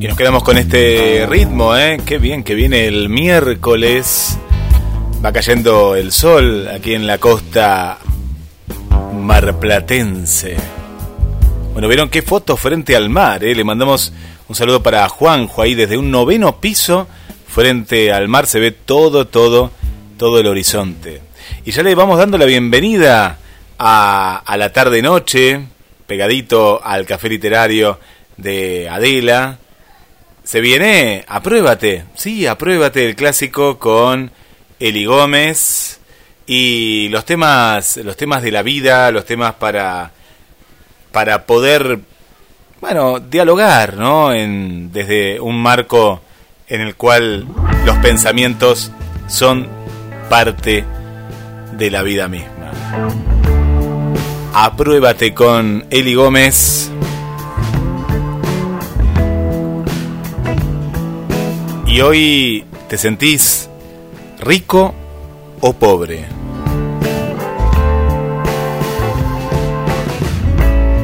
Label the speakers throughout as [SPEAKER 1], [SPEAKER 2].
[SPEAKER 1] Y nos quedamos con este ritmo, ¿eh? Qué bien que viene el miércoles. Va cayendo el sol aquí en la costa marplatense. Bueno, vieron qué foto frente al mar, ¿eh? Le mandamos un saludo para Juanjo ahí desde un noveno piso frente al mar. Se ve todo, todo, todo el horizonte. Y ya le vamos dando la bienvenida a, la tarde-noche, pegadito al café literario de Adela. Se viene Apruébate, sí, Apruébate, el clásico con Eli Gómez y los temas, los temas de la vida, los temas para, para poder, bueno, dialogar, ¿no? En, desde un marco en el cual los pensamientos son parte de la vida misma. Apruébate con Eli Gómez. Y hoy te sentís rico o pobre.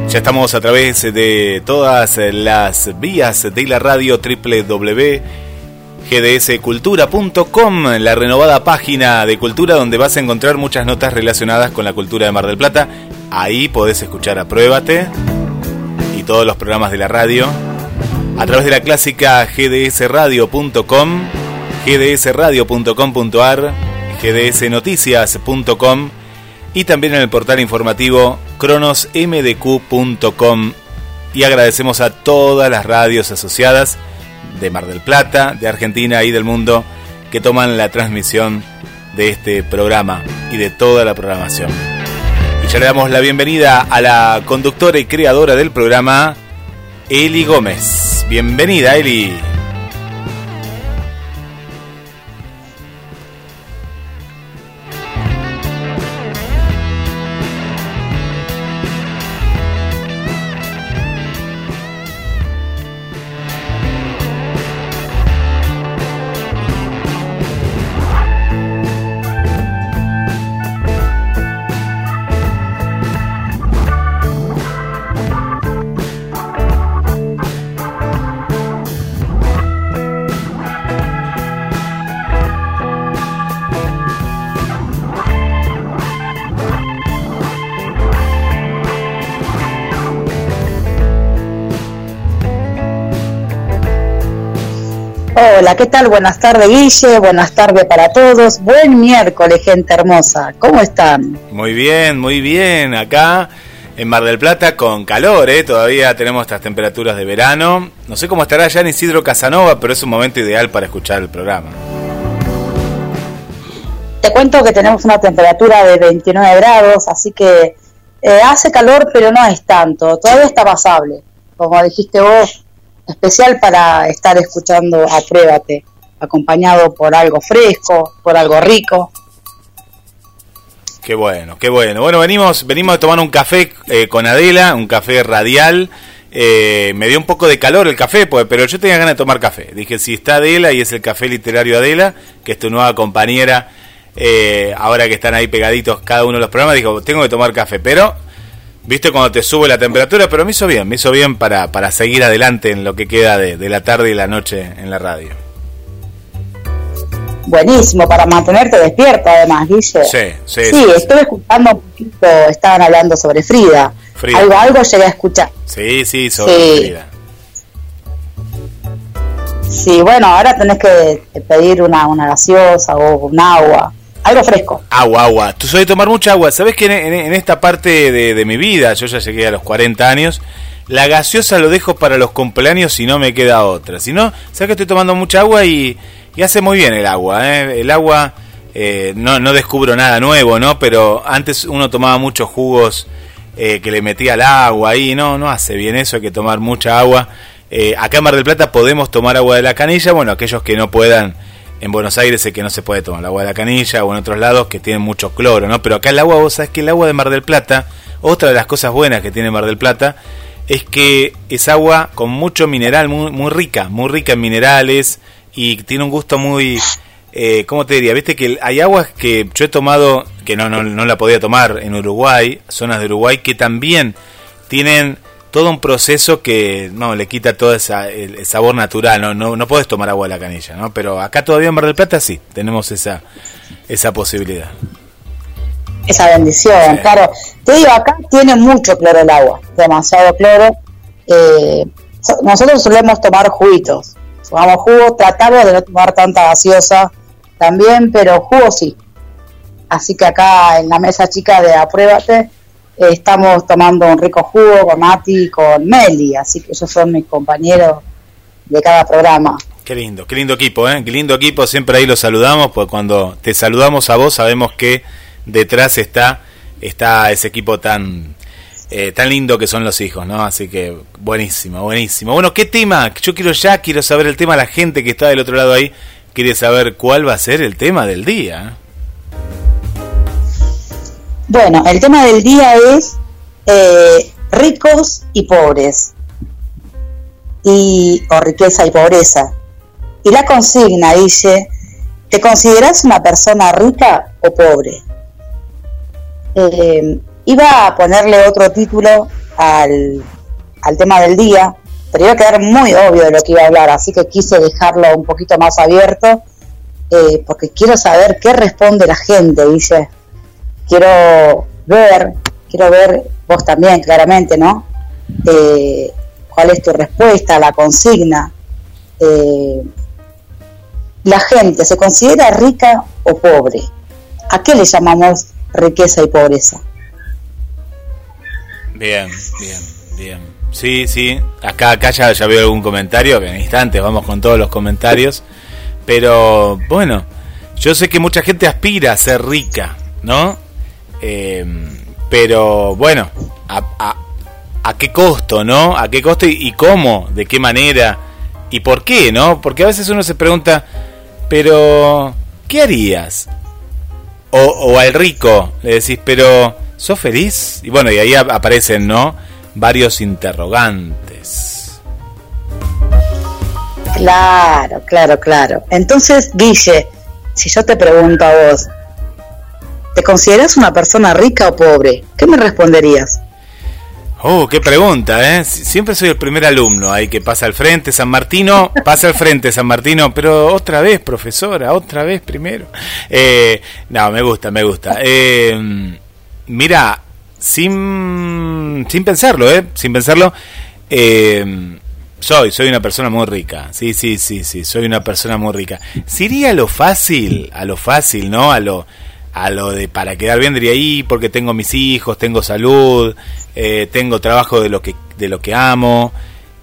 [SPEAKER 1] Ya estamos a través de todas las vías de la radio www.gdscultura.com, la renovada página de cultura donde vas a encontrar muchas notas relacionadas con la cultura de Mar del Plata. Ahí podés escuchar Apruébate y todos los programas de la radio a través de la clásica gdsradio.com, gdsradio.com.ar, gdsnoticias.com y también en el portal informativo cronosmdq.com. Y agradecemos a todas las radios asociadas de Mar del Plata, de Argentina y del mundo que toman la transmisión de este programa y de toda la programación. Y ya le damos la bienvenida a la conductora y creadora del programa, Eli Gómez. Bienvenida, Eli.
[SPEAKER 2] Hola, ¿qué tal? Buenas tardes, Guille. Buenas tardes para todos. Buen miércoles, gente hermosa. ¿Cómo están?
[SPEAKER 1] Muy bien, muy bien. Acá en Mar del Plata con calor, ¿eh? Todavía tenemos estas temperaturas de verano. No sé cómo estará ya en Isidro Casanova, pero es un momento ideal para escuchar el programa.
[SPEAKER 2] Te cuento que tenemos una temperatura de 29 grados, así que eh, hace calor, pero no es tanto. Todavía está pasable. Como dijiste vos, especial para estar escuchando Apruébate, acompañado por algo fresco, por algo rico.
[SPEAKER 1] Qué bueno, qué bueno. Bueno, venimos, venimos a tomar un café eh, con Adela, un café radial. Eh, me dio un poco de calor el café, pues, pero yo tenía ganas de tomar café. Dije, si está Adela y es el café literario Adela, que es tu nueva compañera, eh, ahora que están ahí pegaditos cada uno de los programas, dijo, tengo que tomar café. Pero viste cuando te sube la temperatura, pero me hizo bien, me hizo bien para, para seguir adelante en lo que queda de, de la tarde y la noche en la radio.
[SPEAKER 2] Buenísimo, para mantenerte despierto además, dice.
[SPEAKER 1] Sí, sí.
[SPEAKER 2] Sí, estuve escuchando un poquito, estaban hablando sobre Frida.
[SPEAKER 1] Frida.
[SPEAKER 2] Algo, algo llegué a escuchar.
[SPEAKER 1] Sí, sí, sobre
[SPEAKER 2] Sí.
[SPEAKER 1] Frida.
[SPEAKER 2] Sí, bueno, ahora tenés que pedir una, una gaseosa o un agua, algo fresco.
[SPEAKER 1] Agua, agua. Tú soy tomar mucha agua. ¿Sabes que en, en- esta parte de, mi vida, yo ya llegué a los 40 años, la gaseosa lo dejo para los cumpleaños si no me queda otra. Si no, sabes que estoy tomando mucha agua y, y hace muy bien el agua. ¿eh? El agua, eh, no, no descubro nada nuevo, ¿no? Pero antes uno tomaba muchos jugos eh, que le metía al agua ahí. No, no hace bien eso, hay que tomar mucha agua. Eh, acá en Mar del Plata podemos tomar agua de la canilla. Bueno, aquellos que no puedan en Buenos Aires sé que no se puede tomar el agua de la canilla o en otros lados que tienen mucho cloro, ¿no? Pero acá el agua, vos sabés que el agua de Mar del Plata, otra de las cosas buenas que tiene Mar del Plata, es que es agua con mucho mineral, muy, muy rica, muy rica en minerales y tiene un gusto muy, eh, ¿cómo te diría? Viste que hay aguas que yo he tomado, que no, no, no la podía tomar en Uruguay, zonas de Uruguay, que también tienen todo un proceso que no le quita todo esa, el, sabor natural, no, no, no puedes tomar agua de la canilla, ¿no? Pero acá todavía en Mar del Plata sí, tenemos esa, esa posibilidad.
[SPEAKER 2] Esa bendición, claro. Te digo, acá tiene mucho cloro el agua, demasiado cloro. Eh, nosotros solemos tomar juguitos, tomamos jugo, tratamos de no tomar tanta gaseosa también, pero jugo sí. Así que acá en la mesa chica de Apruébate estamos tomando un rico jugo con Mati y con Meli, así que ellos son mis compañeros de cada programa.
[SPEAKER 1] Qué lindo, qué lindo equipo, ¿eh? Qué lindo equipo, siempre ahí los saludamos, pues cuando te saludamos a vos sabemos que detrás está, está ese equipo tan, eh, tan lindo que son los hijos, ¿no? Así que buenísimo, buenísimo. Bueno, ¿qué tema? Yo quiero ya, quiero saber el tema, la gente que está del otro lado ahí quiere saber cuál va a ser el tema del día.
[SPEAKER 2] Bueno, el tema del día es eh, ricos y pobres, y, o riqueza y pobreza. Y la consigna dice, ¿te consideras una persona rica o pobre? Eh, iba a ponerle otro título al, al tema del día, pero iba a quedar muy obvio de lo que iba a hablar, así que quise dejarlo un poquito más abierto, eh, porque quiero saber qué responde la gente, dice quiero ver, quiero ver vos también claramente, ¿no? Eh, ¿Cuál es tu respuesta a la consigna? Eh, la gente se considera rica o pobre. ¿A qué le llamamos riqueza y pobreza?
[SPEAKER 1] Bien, bien, bien. Sí, sí. Acá, acá ya, ya veo algún comentario, en instantes vamos con todos los comentarios. Pero bueno, yo sé que mucha gente aspira a ser rica, ¿no? Eh, pero bueno, a, a, qué costo, ¿no? ¿A qué costo y, cómo? ¿De qué manera? ¿Y por qué, no? Porque a veces uno se pregunta, pero ¿qué harías? O, o al rico le decís, pero ¿sos feliz? Y bueno, y ahí aparecen, ¿no? Varios interrogantes.
[SPEAKER 2] Claro, claro, claro. Entonces, Guille, si yo te pregunto a vos, ¿Te consideras una persona rica o pobre? ¿Qué me responderías?
[SPEAKER 1] Oh, qué pregunta, ¿eh? Siempre soy el primer alumno ahí que pasa al frente, San Martino, pasa al frente, San Martino, pero otra vez, profesora, otra vez primero. Eh, no, me gusta, me gusta. Eh, mira, sin, sin pensarlo, ¿eh? Sin pensarlo, eh, soy, soy una persona muy rica. Sí, sí, sí, sí, soy una persona muy rica. Sería a lo fácil, a lo fácil, ¿no? A lo a lo de para quedar bien diría ahí porque tengo mis hijos tengo salud eh, tengo trabajo de lo que de lo que amo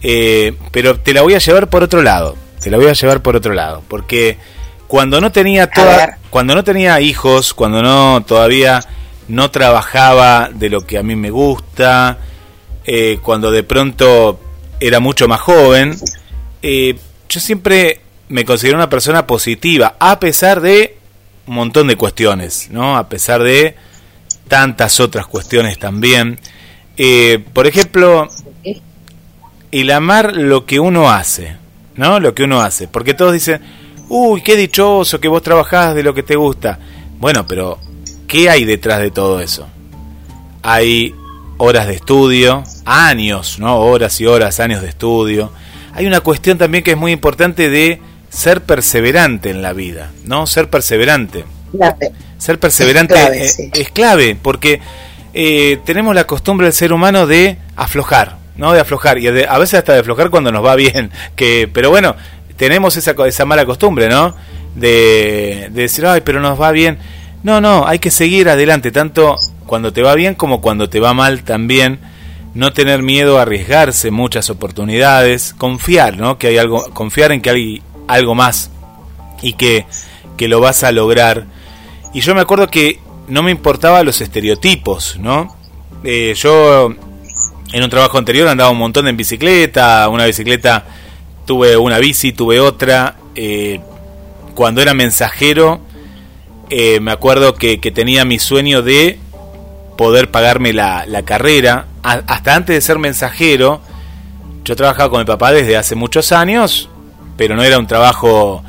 [SPEAKER 1] eh, pero te la voy a llevar por otro lado te la voy a llevar por otro lado porque cuando no tenía toda cuando no tenía hijos cuando no todavía no trabajaba de lo que a mí me gusta eh, cuando de pronto era mucho más joven yo siempre me considero una persona positiva a pesar de un montón de cuestiones, ¿no? A pesar de tantas otras cuestiones también. Eh, por ejemplo, el amar lo que uno hace, ¿no? Lo que uno hace. Porque todos dicen, uy, qué dichoso que vos trabajás de lo que te gusta. Bueno, pero ¿qué hay detrás de todo eso? Hay horas de estudio, años, ¿no? Horas y horas, años de estudio. Hay una cuestión también que es muy importante de ser perseverante en la vida, ¿no? Ser perseverante. Ser perseverante es clave, porque eh, tenemos la costumbre del ser humano de aflojar, ¿no? De aflojar y a veces hasta de aflojar cuando nos va bien, que pero bueno, tenemos esa, esa mala costumbre, ¿no? De, de decir, ay, pero nos va bien. No, no, hay que seguir adelante, tanto cuando te va bien como cuando te va mal también. No tener miedo a arriesgarse muchas oportunidades, confiar, ¿no? Que hay algo, confiar en que hay algo más y que, que lo vas a lograr. Y yo me acuerdo que no me importaba los estereotipos, ¿no? Eh, yo en un trabajo anterior andaba un montón en bicicleta, una bicicleta, tuve una bici, tuve otra. Eh, cuando era mensajero, eh, me acuerdo que, que, tenía mi sueño de poder pagarme la, la carrera. hasta antes de ser mensajero, yo trabajaba con mi papá desde hace muchos años pero no era un trabajo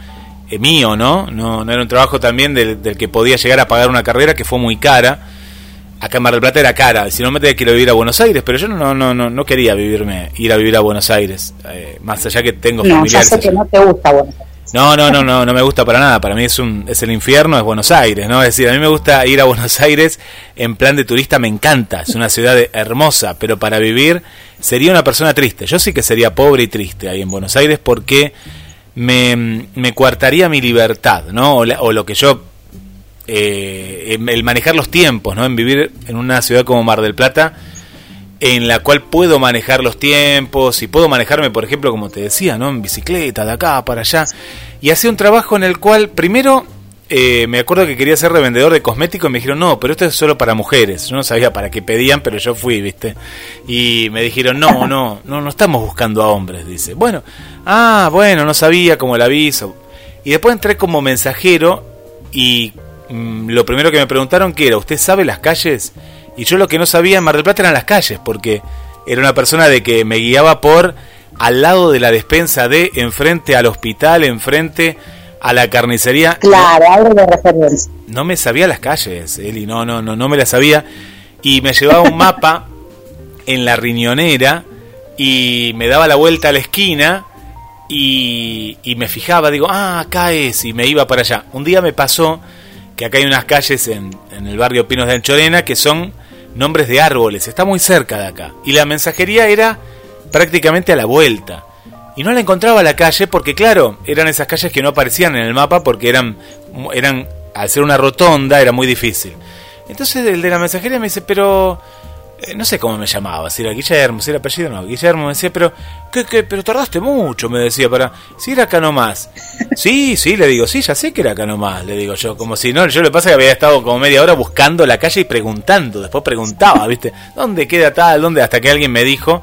[SPEAKER 1] eh, mío, ¿no? ¿no? No era un trabajo también del, que podía llegar a pagar una carrera que fue muy cara. acá en Mar del Plata era cara, si no me tenía que ir a vivir a Buenos Aires, pero yo no no no no quería vivirme ir a vivir a Buenos Aires, eh, más allá que tengo
[SPEAKER 2] no, familiares. Ya sé que no te gusta Buenos Aires.
[SPEAKER 1] No, no, no, no, no me gusta para nada. Para mí es un es el infierno, es Buenos Aires, ¿no? Es decir, a mí me gusta ir a Buenos Aires en plan de turista, me encanta, es una ciudad hermosa, pero para vivir sería una persona triste. Yo sí que sería pobre y triste ahí en Buenos Aires porque me, me coartaría mi libertad, ¿no? O, lo que yo eh, el manejar los tiempos, ¿no? En vivir en una ciudad como Mar del Plata en la cual puedo manejar los tiempos y puedo manejarme, por ejemplo, como te decía, ¿no? En bicicleta, de acá para allá. Y hacía un trabajo en el cual, primero, eh, me acuerdo que quería ser revendedor de cosméticos y me dijeron, no, pero esto es solo para mujeres. Yo no sabía para qué pedían, pero yo fui, ¿viste? Y me dijeron, no, no, no, no estamos buscando a hombres, dice. Bueno, ah, bueno, no sabía como el aviso. Y después entré como mensajero y mm, lo primero que me preguntaron que era, ¿usted sabe las calles? Y yo lo que no sabía en Mar del Plata eran las calles, porque era una persona de que me guiaba por al lado de la despensa de, enfrente al hospital, enfrente a la carnicería.
[SPEAKER 2] Claro, algo de referencia.
[SPEAKER 1] No me sabía las calles, Eli, no, no, no, no me las sabía. Y me llevaba un mapa en la riñonera y me daba la vuelta a la esquina y, y me fijaba, digo, ah, acá es, y me iba para allá. Un día me pasó que acá hay unas calles en, en el barrio Pinos de Anchorena que son nombres de árboles, está muy cerca de acá. Y la mensajería era prácticamente a la vuelta. Y no la encontraba la calle porque, claro, eran esas calles que no aparecían en el mapa porque eran, eran al ser una rotonda, era muy difícil. Entonces el de la mensajería me dice, pero eh, no sé cómo me llamaba, si era Guillermo, si era apellido, no, Guillermo me decía, pero, ¿qué, qué? Pero tardaste mucho, me decía, para, si era acá nomás. Sí, sí, le digo, sí, ya sé que era acá nomás, le digo yo, como si no, yo le pasa que había estado como media hora buscando la calle y preguntando, después preguntaba, ¿viste? ¿Dónde queda tal? ¿Dónde? Hasta que alguien me dijo,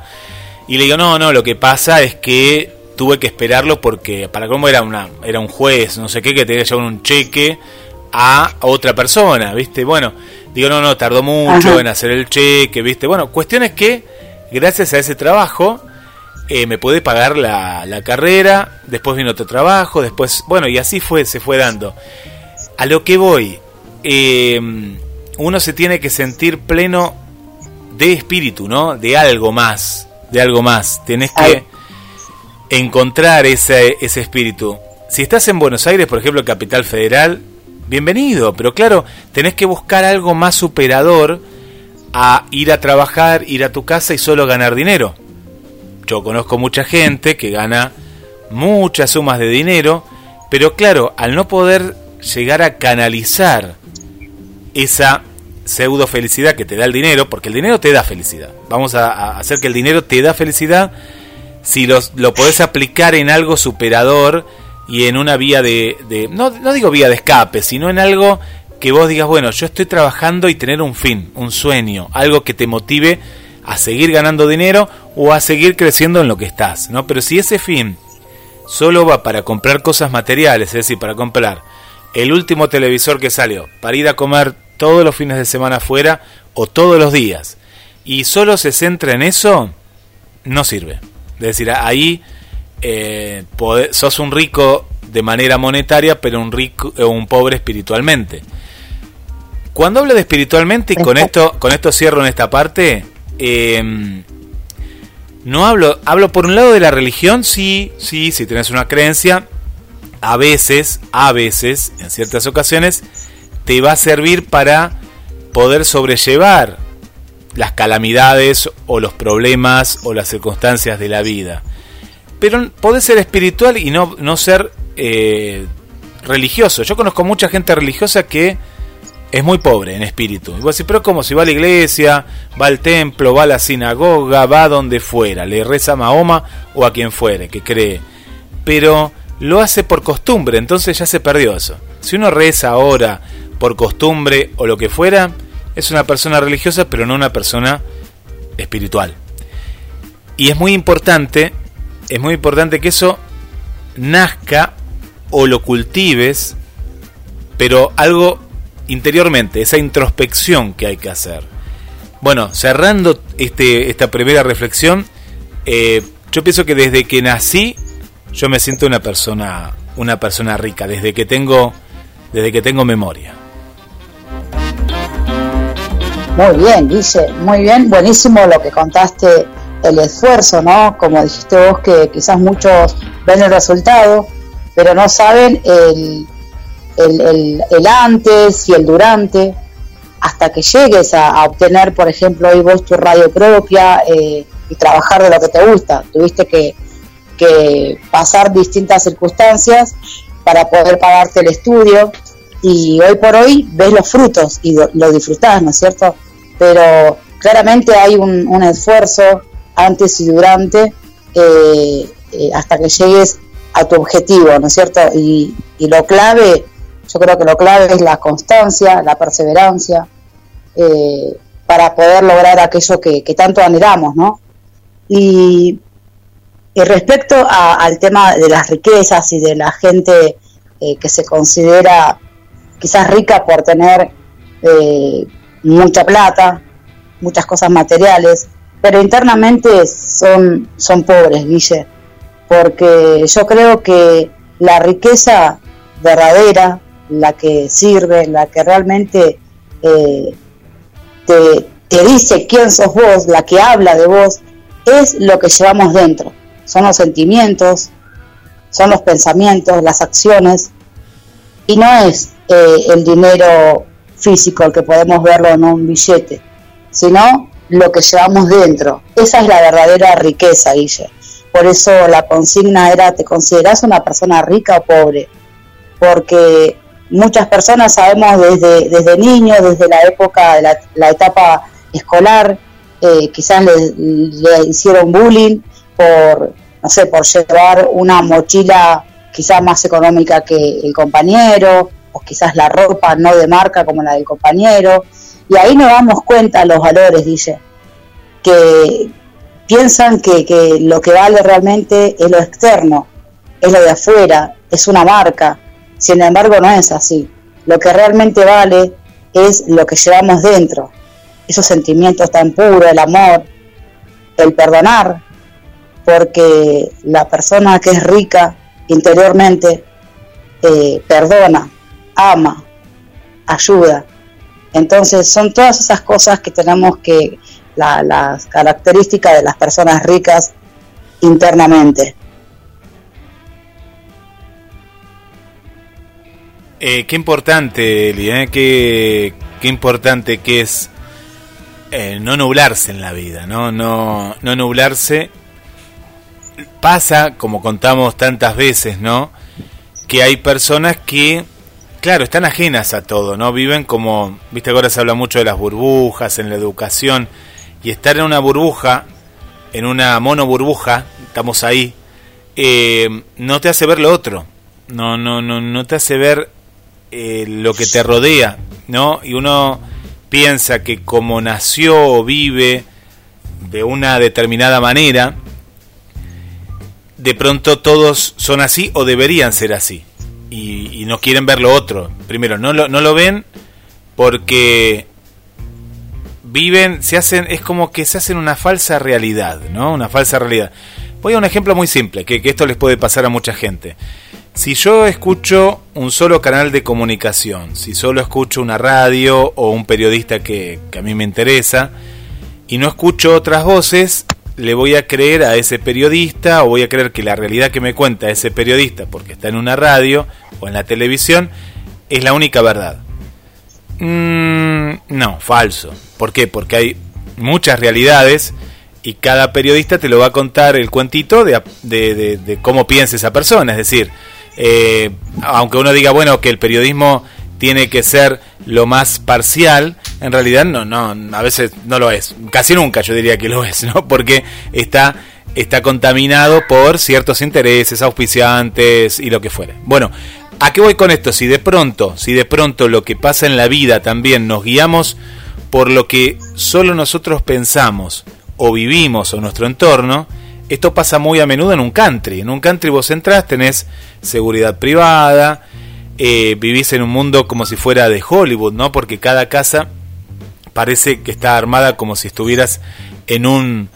[SPEAKER 1] y le digo, no, no, lo que pasa es que tuve que esperarlo porque para cómo era una era un juez, no sé qué, que tenía que llevar un cheque a otra persona, ¿viste? Bueno, Digo, no, no, tardó mucho en hacer el cheque, ¿viste? Bueno, cuestiones que, gracias a ese trabajo, eh, me pude pagar la, la, carrera, después vino otro trabajo, después, bueno, y así fue, se fue dando. A lo que voy, em, uno se tiene que sentir pleno de espíritu, ¿no? De algo más, de algo más. Tenés que encontrar ese, ese espíritu. Si estás en Buenos Aires, por ejemplo, Capital Federal, bienvenido, pero claro, tenés que buscar algo más superador a ir a trabajar, ir a tu casa y solo ganar dinero. Yo conozco mucha gente que gana muchas sumas de dinero, pero claro, al no poder llegar a canalizar esa pseudo felicidad que te da el dinero, porque el dinero te da felicidad. Vamos a, hacer que el dinero te da felicidad si los, lo podés aplicar en algo superador y en una vía de, no, no digo vía de escape, sino en algo que vos digas, bueno, yo estoy trabajando y tener un fin, un sueño, algo que te motive a seguir ganando dinero o a seguir creciendo en lo que estás, ¿no? Pero si ese fin solo va para comprar cosas materiales, es decir, para comprar el último televisor que salió, para ir a comer todos los fines de semana afuera o todos los días, y solo se centra en eso, no sirve. Es decir, ahí eh, sos un rico de manera monetaria, pero un rico eh, un pobre espiritualmente. Cuando hablo de espiritualmente, y con esto, con esto cierro en esta parte, em, no hablo, hablo por un lado de la religión, sí, sí, si tenés una creencia, a veces, a veces, en ciertas ocasiones, te va a servir para poder sobrellevar las calamidades o los problemas o las circunstancias de la vida pero podés ser espiritual y no, no ser eh, religioso. Yo conozco mucha gente religiosa que es muy pobre en espíritu. Y vos decís, pero como si va a la iglesia, va al templo, va a la sinagoga, va donde fuera, le reza a Mahoma o a quien fuere que cree. Pero lo hace por costumbre, entonces ya se perdió eso. Si uno reza ahora por costumbre o lo que fuera, es una persona religiosa, pero no una persona espiritual. Y es muy importante es muy importante que eso nazca o lo cultives, pero algo interiormente, esa introspección que hay que hacer. Bueno, cerrando este, esta primera reflexión, eh, yo pienso que desde que nací, yo me siento una persona, una persona rica, desde que tengo, desde que tengo memoria.
[SPEAKER 2] Muy bien, dice, muy bien, buenísimo lo que contaste, el esfuerzo, ¿no? Como dijiste vos, que quizás muchos ven el resultado, pero no saben el, el, antes y el durante, hasta que llegues a, obtener, por ejemplo, hoy vos tu radio propia eh, y trabajar de lo que te gusta. Tuviste que, que pasar distintas circunstancias para poder pagarte el estudio y hoy por hoy ves los frutos y lo, disfrutás, ¿no es cierto? Pero claramente hay un, esfuerzo antes y durante eh, eh, hasta que llegues a tu objetivo, ¿no es cierto? Y, lo clave, yo creo que lo clave es la constancia, la perseverancia, eh, para poder lograr aquello que, tanto anhelamos, ¿no? Y, respecto al tema de las riquezas y de la gente que se considera quizás rica por tener mucha plata, muchas cosas materiales, pero internamente son, son pobres, Guille, porque yo creo que la riqueza verdadera, la que sirve, la que realmente eh, te, te dice quién sos vos, la que habla de vos, es lo que llevamos dentro. Son los sentimientos, son los pensamientos, las acciones, y no es eh, el dinero físico, el que podemos verlo en un billete, sino lo que llevamos dentro. Esa es la verdadera riqueza, Guille. Por eso la consigna era, ¿te consideras una persona rica o pobre? Porque muchas personas sabemos desde, desde niños, desde la época de la, etapa escolar, eh, quizás le, le, hicieron bullying por, no sé, por llevar una mochila quizás más económica que el compañero, o quizás la ropa no de marca como la del compañero, y ahí nos damos cuenta los valores, dice, que piensan que, que lo que vale realmente es lo externo, es lo de afuera, es una marca, sin embargo no es así, lo que realmente vale es lo que llevamos dentro, esos sentimientos tan puros, el amor, el perdonar, porque la persona que es rica interiormente eh, perdona, ama, ayuda. Entonces son todas esas cosas que tenemos que, las características de las personas ricas internamente.
[SPEAKER 1] Eh, qué importante, Eli, eh, qué, qué, importante que es eh, no nublarse en la vida, ¿no? No, no nublarse. Pasa, como contamos tantas veces, ¿no? Que hay personas que Claro, están ajenas a todo, ¿no? Viven como, viste, ahora se habla mucho de las burbujas en la educación y estar en una burbuja, en una mono burbuja, estamos ahí, eh, no te hace ver lo otro, no, no, no, no te hace ver eh, lo que te rodea, ¿no? Y uno piensa que como nació o vive de una determinada manera, de pronto todos son así o deberían ser así y, no quieren ver lo otro. Primero, no lo, no lo ven porque viven, se hacen, es como que se hacen una falsa realidad, ¿no? Una falsa realidad. Voy a un ejemplo muy simple, que, esto les puede pasar a mucha gente. Si yo escucho un solo canal de comunicación, si solo escucho una radio o un periodista que, que a mí me interesa, y no escucho otras voces, le voy a creer a ese periodista o voy a creer que la realidad que me cuenta ese periodista, porque está en una radio o en la televisión, es la única verdad. Mm, no, falso. ¿Por qué? Porque hay muchas realidades y cada periodista te lo va a contar el cuentito de, de, cómo piensa esa persona. Es decir, eh, aunque uno diga, bueno, que el periodismo tiene que ser lo más parcial, en realidad no, no, a veces no lo es. Casi nunca yo diría que lo es, ¿no? Porque está, está contaminado por ciertos intereses, auspiciantes y lo que fuere. Bueno, ¿a qué voy con esto? Si de pronto, si de pronto lo que pasa en la vida también nos guiamos por lo que solo nosotros pensamos o vivimos o nuestro entorno, esto pasa muy a menudo en un country. En un country vos entrás, tenés seguridad privada, eh, vivís en un mundo como si fuera de Hollywood, ¿no? Porque cada casa parece que está armada como si estuvieras en un,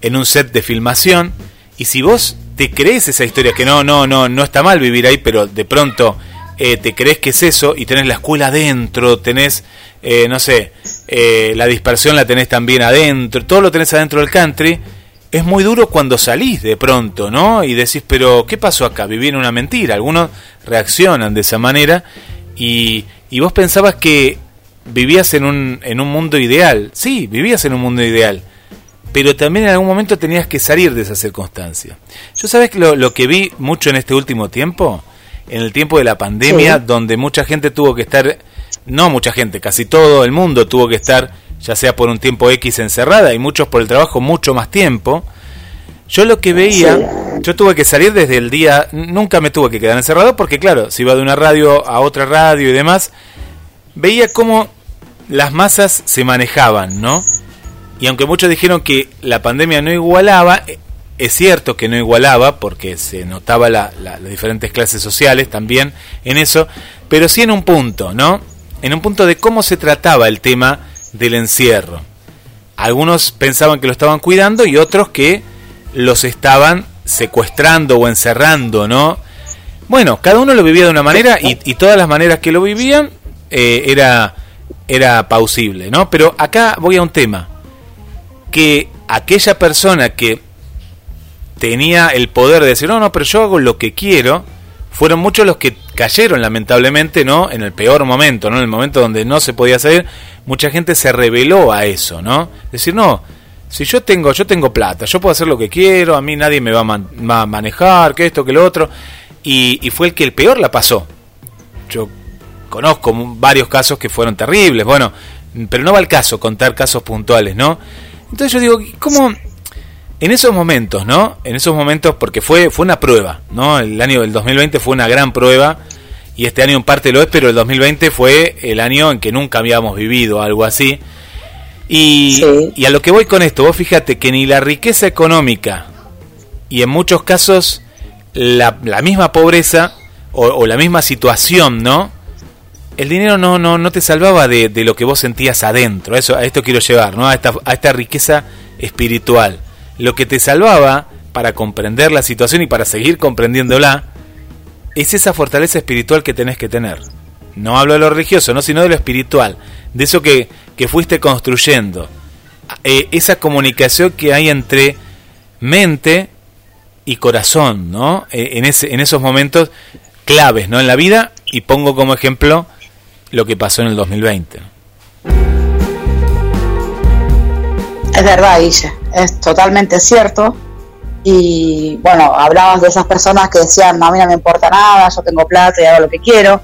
[SPEAKER 1] en un set de filmación. Y si vos te crees esa historia, que no, no, no, no está mal vivir ahí, pero de pronto eh, te crees que es eso y tenés la escuela adentro, tenés, eh, no sé, eh, la dispersión la tenés también adentro, todo lo tenés adentro del country, es muy duro cuando salís de pronto, ¿no? Y decís, pero ¿qué pasó acá? Viví en una mentira. Algunos reaccionan de esa manera y, y vos pensabas que vivías en un, en un mundo ideal. Sí, vivías en un mundo ideal. Pero también en algún momento tenías que salir de esa circunstancia. Yo sabes lo, lo que vi mucho en este último tiempo, en el tiempo de la pandemia, donde mucha gente tuvo que estar, no mucha gente, casi todo el mundo tuvo que estar, ya sea por un tiempo X encerrada y muchos por el trabajo mucho más tiempo. Yo lo que veía, yo tuve que salir desde el día, nunca me tuve que quedar encerrado porque claro, si iba de una radio a otra radio y demás, veía cómo las masas se manejaban, ¿no? Y aunque muchos dijeron que la pandemia no igualaba, es cierto que no igualaba, porque se notaba la, las diferentes clases sociales también en eso, pero sí en un punto, ¿no? En un punto de cómo se trataba el tema del encierro. Algunos pensaban que lo estaban cuidando y otros que los estaban secuestrando o encerrando, ¿no? Bueno, cada uno lo vivía de una manera y todas las maneras que lo vivían eh, era, era pausible, ¿no? Pero acá voy a un tema, que aquella persona que tenía el poder de decir, no, no, pero yo hago lo que quiero, fueron muchos los que cayeron lamentablemente, ¿no? En el peor momento, ¿no? En el momento donde no se podía salir, mucha gente se rebeló a eso, ¿no? Decir, no, si yo tengo, yo tengo plata, yo puedo hacer lo que quiero, a mí nadie me va a, manejar, que esto, que lo otro, y, y, fue el que el peor la pasó. Yo conozco varios casos que fueron terribles, bueno, pero no va el caso contar casos puntuales, ¿no? Entonces yo digo, ¿cómo, en esos momentos, ¿no? En esos momentos, porque fue, fue una prueba, ¿no? El año del 2020 fue una gran prueba y este año en parte lo es, pero el 2020 fue el año en que nunca habíamos vivido algo así. Y, y a lo que voy con esto, vos fíjate que ni la riqueza económica y en muchos casos la, la misma pobreza o, o, la misma situación, ¿no? El dinero no, no, no te salvaba de, de lo que vos sentías adentro, eso, a esto quiero llevar, ¿no? A esta, a esta riqueza espiritual lo que te salvaba para comprender la situación y para seguir comprendiéndola es esa fortaleza espiritual que tenés que tener. No hablo de lo religioso, no, sino de lo espiritual, de eso que, que fuiste construyendo. Eh, esa comunicación que hay entre mente y corazón, ¿no? Eh, en, ese, en esos momentos claves, ¿no? En la vida, y pongo como ejemplo lo que pasó en el 2020.
[SPEAKER 2] Es verdad, Guille, es totalmente cierto. Y bueno, hablabas de esas personas que decían, a mí no me importa nada, yo tengo plata y hago lo que quiero.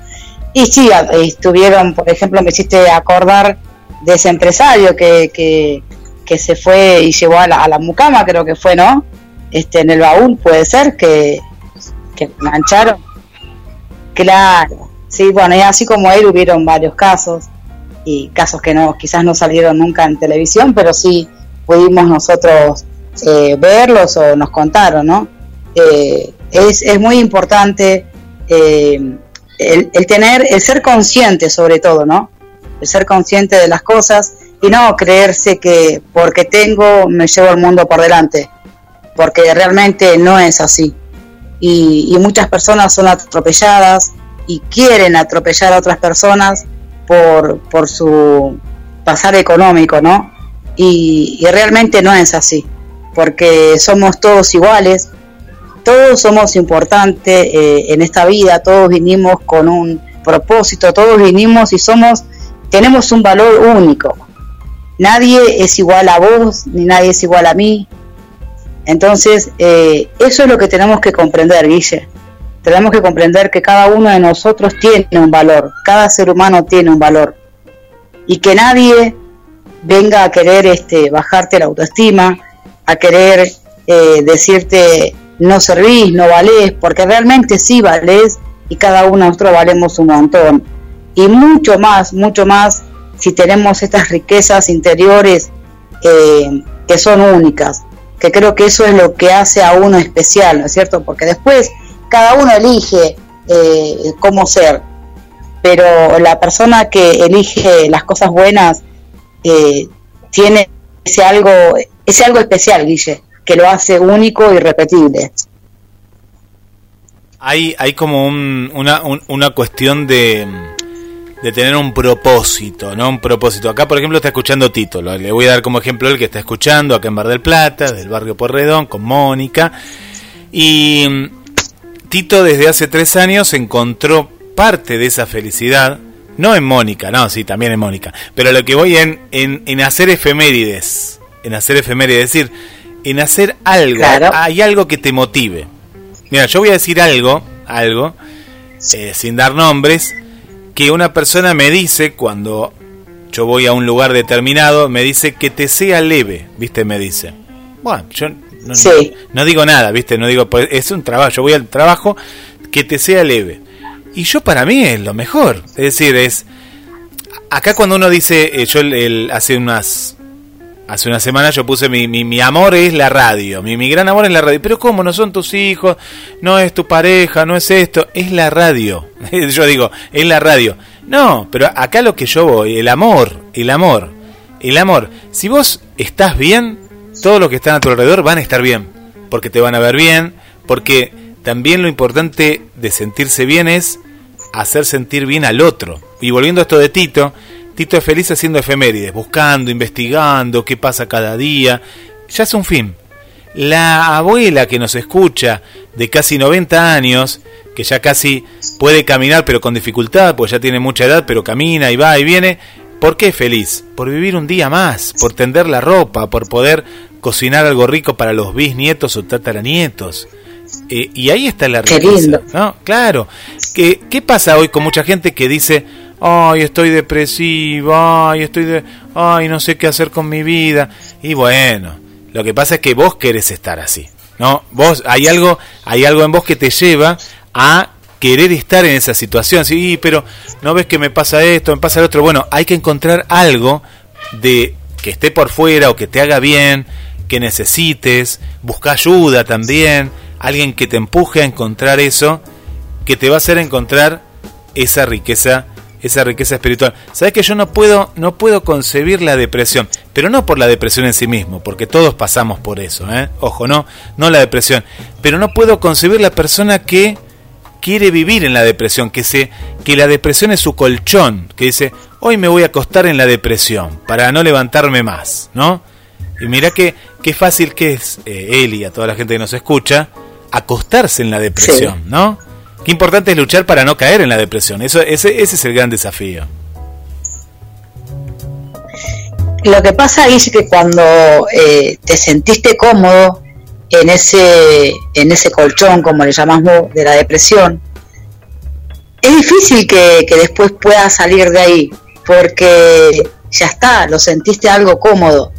[SPEAKER 2] Y sí, estuvieron, por ejemplo, me hiciste acordar de ese empresario que, que, que se fue y llevó a la, a la, mucama, creo que fue, ¿no? Este, en el baúl, puede ser, que, que mancharon. Claro, sí, bueno, y así como él hubieron varios casos, y casos que no quizás no salieron nunca en televisión, pero sí pudimos nosotros eh, verlos o nos contaron, ¿no? Eh, es, es, muy importante eh, el, el, tener, el ser consciente sobre todo, ¿no? El ser consciente de las cosas y no creerse que porque tengo me llevo el mundo por delante, porque realmente no es así. Y, y muchas personas son atropelladas y quieren atropellar a otras personas por, por su pasar económico, ¿no? y, realmente no es así, porque somos todos iguales, todos somos importantes eh, en esta vida, todos vinimos con un propósito, todos vinimos y somos, tenemos un valor único. Nadie es igual a vos, ni nadie es igual a mí. Entonces, eh, eso es lo que tenemos que comprender, Guille. Tenemos que comprender que cada uno de nosotros tiene un valor, cada ser humano tiene un valor. Y que nadie venga a querer este, bajarte la autoestima, a querer eh, decirte no servís, no valés, porque realmente sí valés y cada uno de nosotros valemos un montón. Y mucho más, mucho más si tenemos estas riquezas interiores eh, que son únicas, que creo que eso es lo que hace a uno especial, ¿no es cierto? Porque después cada uno elige eh, cómo ser, pero la persona que elige las cosas buenas eh, tiene ese algo, ese algo especial, Guille, que lo hace único y repetible.
[SPEAKER 1] Hay, hay como una, una cuestión de, de tener un propósito, ¿no? Un propósito. Acá, por ejemplo, está escuchando Tito. Le voy a dar como ejemplo el que está escuchando acá en Bar del Plata, del barrio Porredón, con Mónica. Y Tito desde hace tres años encontró parte de esa felicidad, no en Mónica, no, sí, también en Mónica, pero lo que voy en, en, en hacer efemérides, en hacer efemérides, es decir, en hacer algo, hay algo que te motive. Mira, yo voy a decir algo, algo, eh, sin dar nombres, que una persona me dice cuando yo voy a un lugar determinado, me dice que te sea leve, ¿viste? Me dice. Bueno, yo no, digo nada, ¿viste? No digo, pues es un trabajo, yo voy al trabajo, que te sea leve. Y yo para mí es lo mejor. Es decir, es... Acá cuando uno dice, eh, yo el, hace unas Hace una semana yo puse mi, mi, amor es la radio, mi, mi, gran amor es la radio. Pero ¿cómo? No son tus hijos, no es tu pareja, no es esto, es la radio. yo digo, es la radio. No, pero acá lo que yo voy, el amor, el amor, el amor. Si vos estás bien, todos los que están a tu alrededor van a estar bien, porque te van a ver bien, porque también lo importante de sentirse bien es hacer sentir bien al otro. Y volviendo a esto de Tito, Tito es feliz haciendo efemérides, buscando, investigando qué pasa cada día. Ya es un fin. La abuela que nos escucha, de casi 90 años, que ya casi puede caminar pero con dificultad, pues ya tiene mucha edad, pero camina y va y viene, ¿por qué feliz? Por vivir un día más, por tender la ropa, por poder cocinar algo rico para los bisnietos o tataranietos. Eh, y ahí está la riqueza, ¿no? Claro. ¿Qué, ¿Qué pasa hoy con mucha gente que dice, ay, estoy depresiva, ay, estoy de, ay, no sé qué hacer con mi vida. Y bueno, lo que pasa es que vos querés estar así, ¿no? Vos hay algo, hay algo en vos que te lleva a querer estar en esa situación. Sí, pero no ves que me pasa esto, me pasa lo otro. Bueno, hay que encontrar algo de que esté por fuera o que te haga bien, que necesites, busca ayuda también, alguien que te empuje a encontrar eso, que te va a hacer encontrar esa riqueza esa riqueza espiritual. Sabes que yo no puedo, no puedo concebir la depresión, pero no por la depresión en sí mismo, porque todos pasamos por eso, ¿eh? ojo, no, no la depresión, pero no puedo concebir la persona que quiere vivir en la depresión, que se, que la depresión es su colchón, que dice, hoy me voy a acostar en la depresión para no levantarme más, ¿no? Y mira que qué fácil que es eh, él y a toda la gente que nos escucha acostarse en la depresión, ¿no? Qué importante es luchar para no caer en la depresión. Eso, ese, ese es el gran desafío.
[SPEAKER 2] Lo que pasa es que cuando eh, te sentiste cómodo en ese, en ese colchón, como le llamamos de la depresión, es difícil que, después puedas salir de ahí, porque ya está, lo sentiste algo cómodo.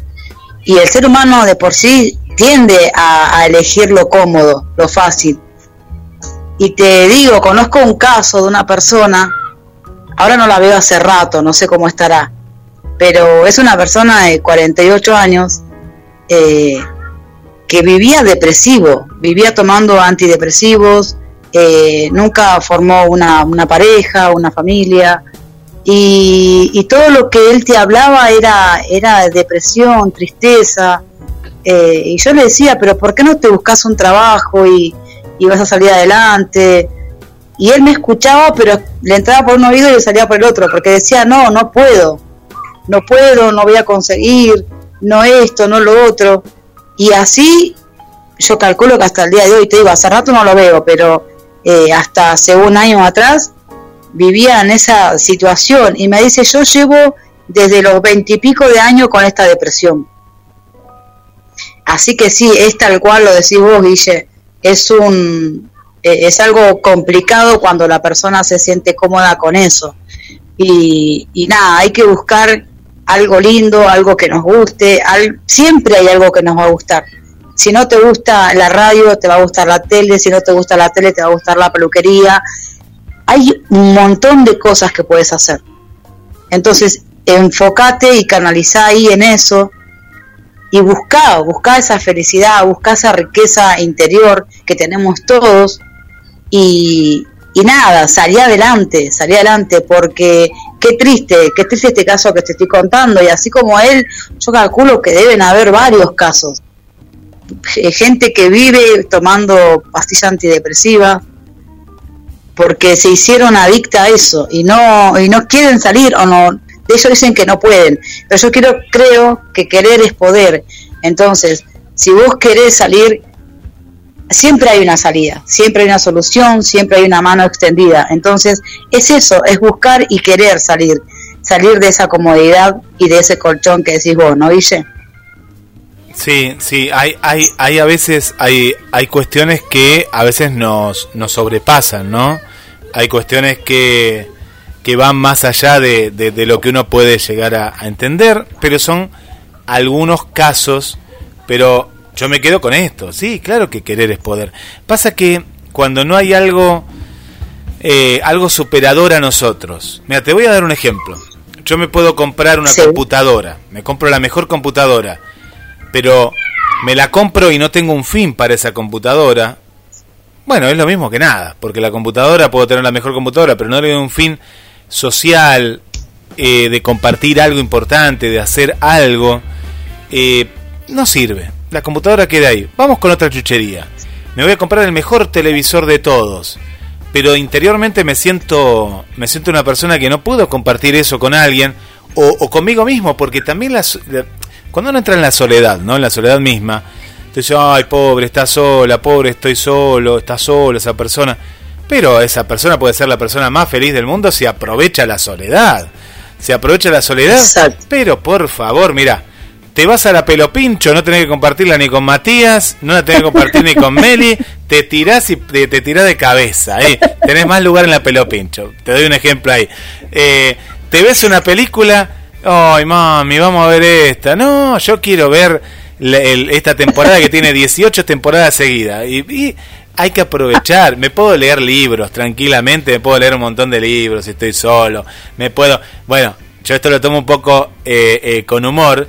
[SPEAKER 2] Y el ser humano de por sí tiende a elegir lo cómodo, lo fácil. Y te digo, conozco un caso de una persona, ahora no la veo hace rato, no sé cómo estará, pero es una persona de 48 años eh, que vivía depresivo, vivía tomando antidepresivos, eh, nunca formó una, pareja, una familia, y, todo lo que él te hablaba era, era depresión, tristeza, eh, y yo le decía, pero ¿por qué no te buscas un trabajo y, y vas a salir adelante. Y él me escuchaba, pero le entraba por un oído y le salía por el otro, porque decía, no, no puedo, no puedo, no voy a conseguir, no esto, no lo otro. Y así yo calculo que hasta el día de hoy, te digo, hace rato no lo veo, pero eh, hasta hace un año atrás vivía en esa situación. Y me dice, yo llevo desde los veintipico de años con esta depresión. Así que sí, es tal cual lo decís vos, Guille. Es un eh, es algo complicado cuando la persona se siente cómoda con eso. Y, nada hay que buscar algo lindo algo que nos guste siempre hay algo que nos va a gustar. Si no te gusta la radio te va a gustar la tele si no te gusta la tele te va a gustar la peluquería. Hay un montón de cosas que puedes hacer. Entonces enfócate y canaliza ahí en eso y busca, busca esa felicidad, busca esa riqueza interior que tenemos todos y, y nada, salí adelante, salí adelante porque qué triste, qué triste este caso que te estoy contando. Y así como él, yo calculo que deben haber varios casos. Gente que vive tomando pastillas antidepresivas, porque se hicieron adicta a eso y no y no quieren salir o no de ellos dicen que no pueden. Pero yo quiero creo que querer es poder. Entonces si vos querés salir siempre hay una salida siempre hay una solución siempre hay una mano extendida entonces es eso es buscar y querer salir salir de esa comodidad y de ese colchón que decís vos no Guille
[SPEAKER 1] Sí, sí, hay, hay, hay a veces, hay, hay cuestiones que a veces nos, nos sobrepasan, ¿no? Hay cuestiones que, que van más allá de, de, lo que uno puede llegar a, entender, pero son algunos casos, pero yo me quedo con esto, sí, claro que querer es poder. Pasa que cuando no hay algo, eh, algo superador a nosotros, mira, te voy a dar un ejemplo. Yo me puedo comprar una computadora, me compro la mejor computadora, pero me la compro y no tengo un fin para esa computadora, bueno, es lo mismo que nada, porque la computadora puedo tener la mejor computadora, pero no tengo un fin social, eh, de compartir algo importante, de hacer algo, eh, no sirve. La computadora queda ahí. Vamos con otra chuchería. Me voy a comprar el mejor televisor de todos. Pero interiormente me siento, me siento una persona que no puedo compartir eso con alguien o, o conmigo mismo, porque también las, cuando uno entra en la soledad, ¿no? En la soledad misma, dice, ay, pobre, está sola, pobre, estoy solo, está sola esa persona. Pero esa persona puede ser la persona más feliz del mundo si aprovecha la soledad. Si aprovecha la soledad. Pero por favor, mira, te vas a la pelo pincho, no tenés que compartirla ni con Matías, no la tenés que compartir ni con Meli, te tirás y te, tirás de cabeza. ¿eh? Tenés más lugar en la pelo pincho. Te doy un ejemplo ahí. Eh, te ves una película ay mami, vamos a ver esta. No, yo quiero ver esta temporada que tiene 18 temporadas seguidas. Y, hay que aprovechar. Me puedo leer libros tranquilamente, me puedo leer un montón de libros si estoy solo. Me puedo. Bueno, yo esto lo tomo un poco eh, eh, con humor,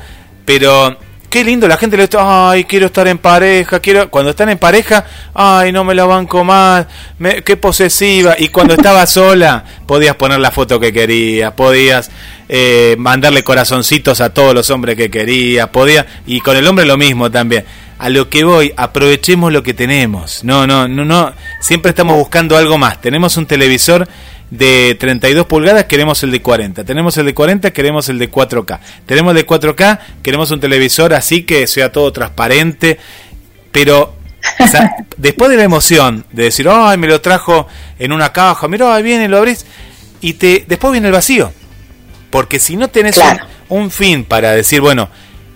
[SPEAKER 1] pero qué lindo la gente le dice, ay, quiero estar en pareja, quiero, cuando están en pareja, ay, no me la banco más, me, qué posesiva, y cuando estaba sola, podías poner la foto que querías, podías eh, mandarle corazoncitos a todos los hombres que querías, podías, y con el hombre lo mismo también. A lo que voy, aprovechemos lo que tenemos. No, no, no, no, siempre estamos buscando algo más. Tenemos un televisor de 32 pulgadas, queremos el de 40. Tenemos el de 40, queremos el de 4K. Tenemos el de 4K, queremos un televisor así que sea todo transparente. Pero después de la emoción de decir, ay, me lo trajo en una caja, mira, ahí viene, lo abrís, y te, después viene el vacío. Porque si no tenés un, fin para decir, bueno,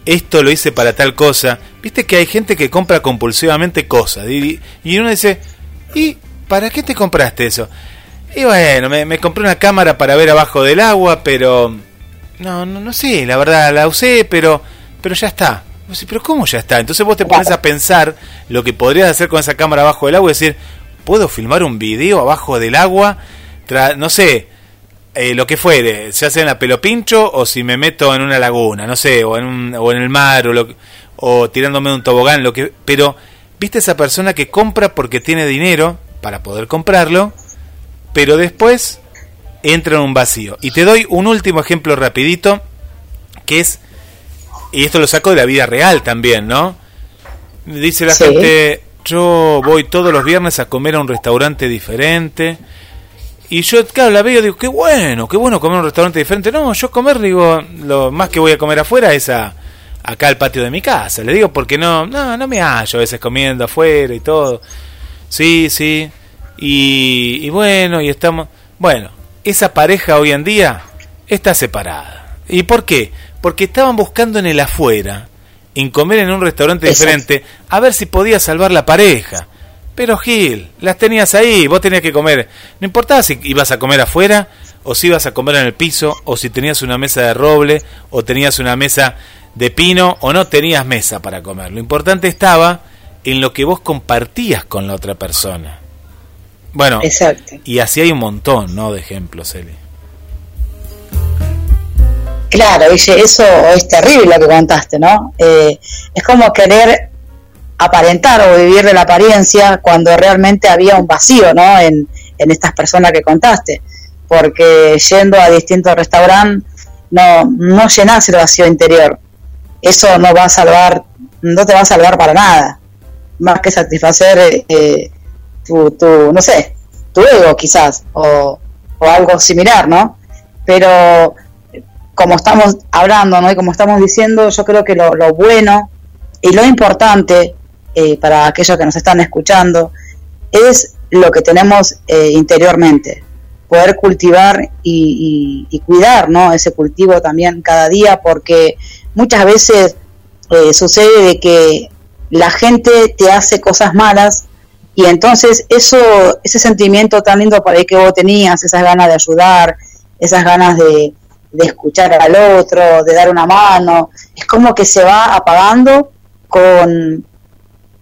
[SPEAKER 1] esto lo hice para tal cosa, viste que hay gente que compra compulsivamente cosas. Y, y uno dice, ¿y para qué te compraste eso? Y bueno, me, compré una cámara para ver abajo del agua, pero... No, no, no sé, la verdad, la usé, pero, pero ya está. Pero ¿cómo ya está? Entonces vos te pones a pensar lo que podrías hacer con esa cámara abajo del agua y decir, ¿puedo filmar un video abajo del agua? no sé, eh, lo que fuere, se hace en la pelo pincho o si me meto en una laguna, no sé, o en, un, o en el mar o, lo, o tirándome de un tobogán, lo que... Pero, ¿viste esa persona que compra porque tiene dinero para poder comprarlo? Pero después entra en un vacío. Y te doy un último ejemplo rapidito, que es, y esto lo saco de la vida real también, ¿no? Dice la gente, yo voy todos los viernes a comer a un restaurante diferente. Y yo, claro, la veo y digo, qué bueno, qué bueno comer a un restaurante diferente. No, yo comer, digo, lo más que voy a comer afuera es a, acá al patio de mi casa. Le digo, porque no, no, no me hallo a veces comiendo afuera y todo. Sí, sí. Y, bueno, y estamos... Bueno, esa pareja hoy en día está separada. ¿Y por qué? Porque estaban buscando en el afuera, en comer en un restaurante diferente, a ver si podía salvar la pareja. Pero Gil, las tenías ahí, vos tenías que comer. No importaba si ibas a comer afuera, o si ibas a comer en el piso, o si tenías una mesa de roble, o tenías una mesa de pino, o no tenías mesa para comer. Lo importante estaba en lo que vos compartías con la otra persona. Bueno, y así hay un montón, ¿no? De ejemplos, Eli.
[SPEAKER 2] Claro, eso es terrible lo que contaste, ¿no? Eh, es como querer aparentar o vivir de la apariencia cuando realmente había un vacío, ¿no? En, en estas personas que contaste. Porque yendo a distintos restaurantes no, no llenas el vacío interior. Eso no va a salvar, no te va a salvar para nada. Más que satisfacer eh, tu, tu, no sé, tu ego quizás, o, algo similar, ¿no? Pero como estamos hablando, ¿no? Y como estamos diciendo, yo creo que lo, bueno y lo importante eh, para aquellos que nos están escuchando es lo que tenemos eh, interiormente, poder cultivar y, cuidar, ¿no? Ese cultivo también cada día, porque muchas veces eh, sucede de que la gente te hace cosas malas y entonces eso, ese sentimiento tan lindo el que vos tenías, esas ganas de ayudar, esas ganas de, escuchar al otro, de dar una mano, es como que se va apagando con,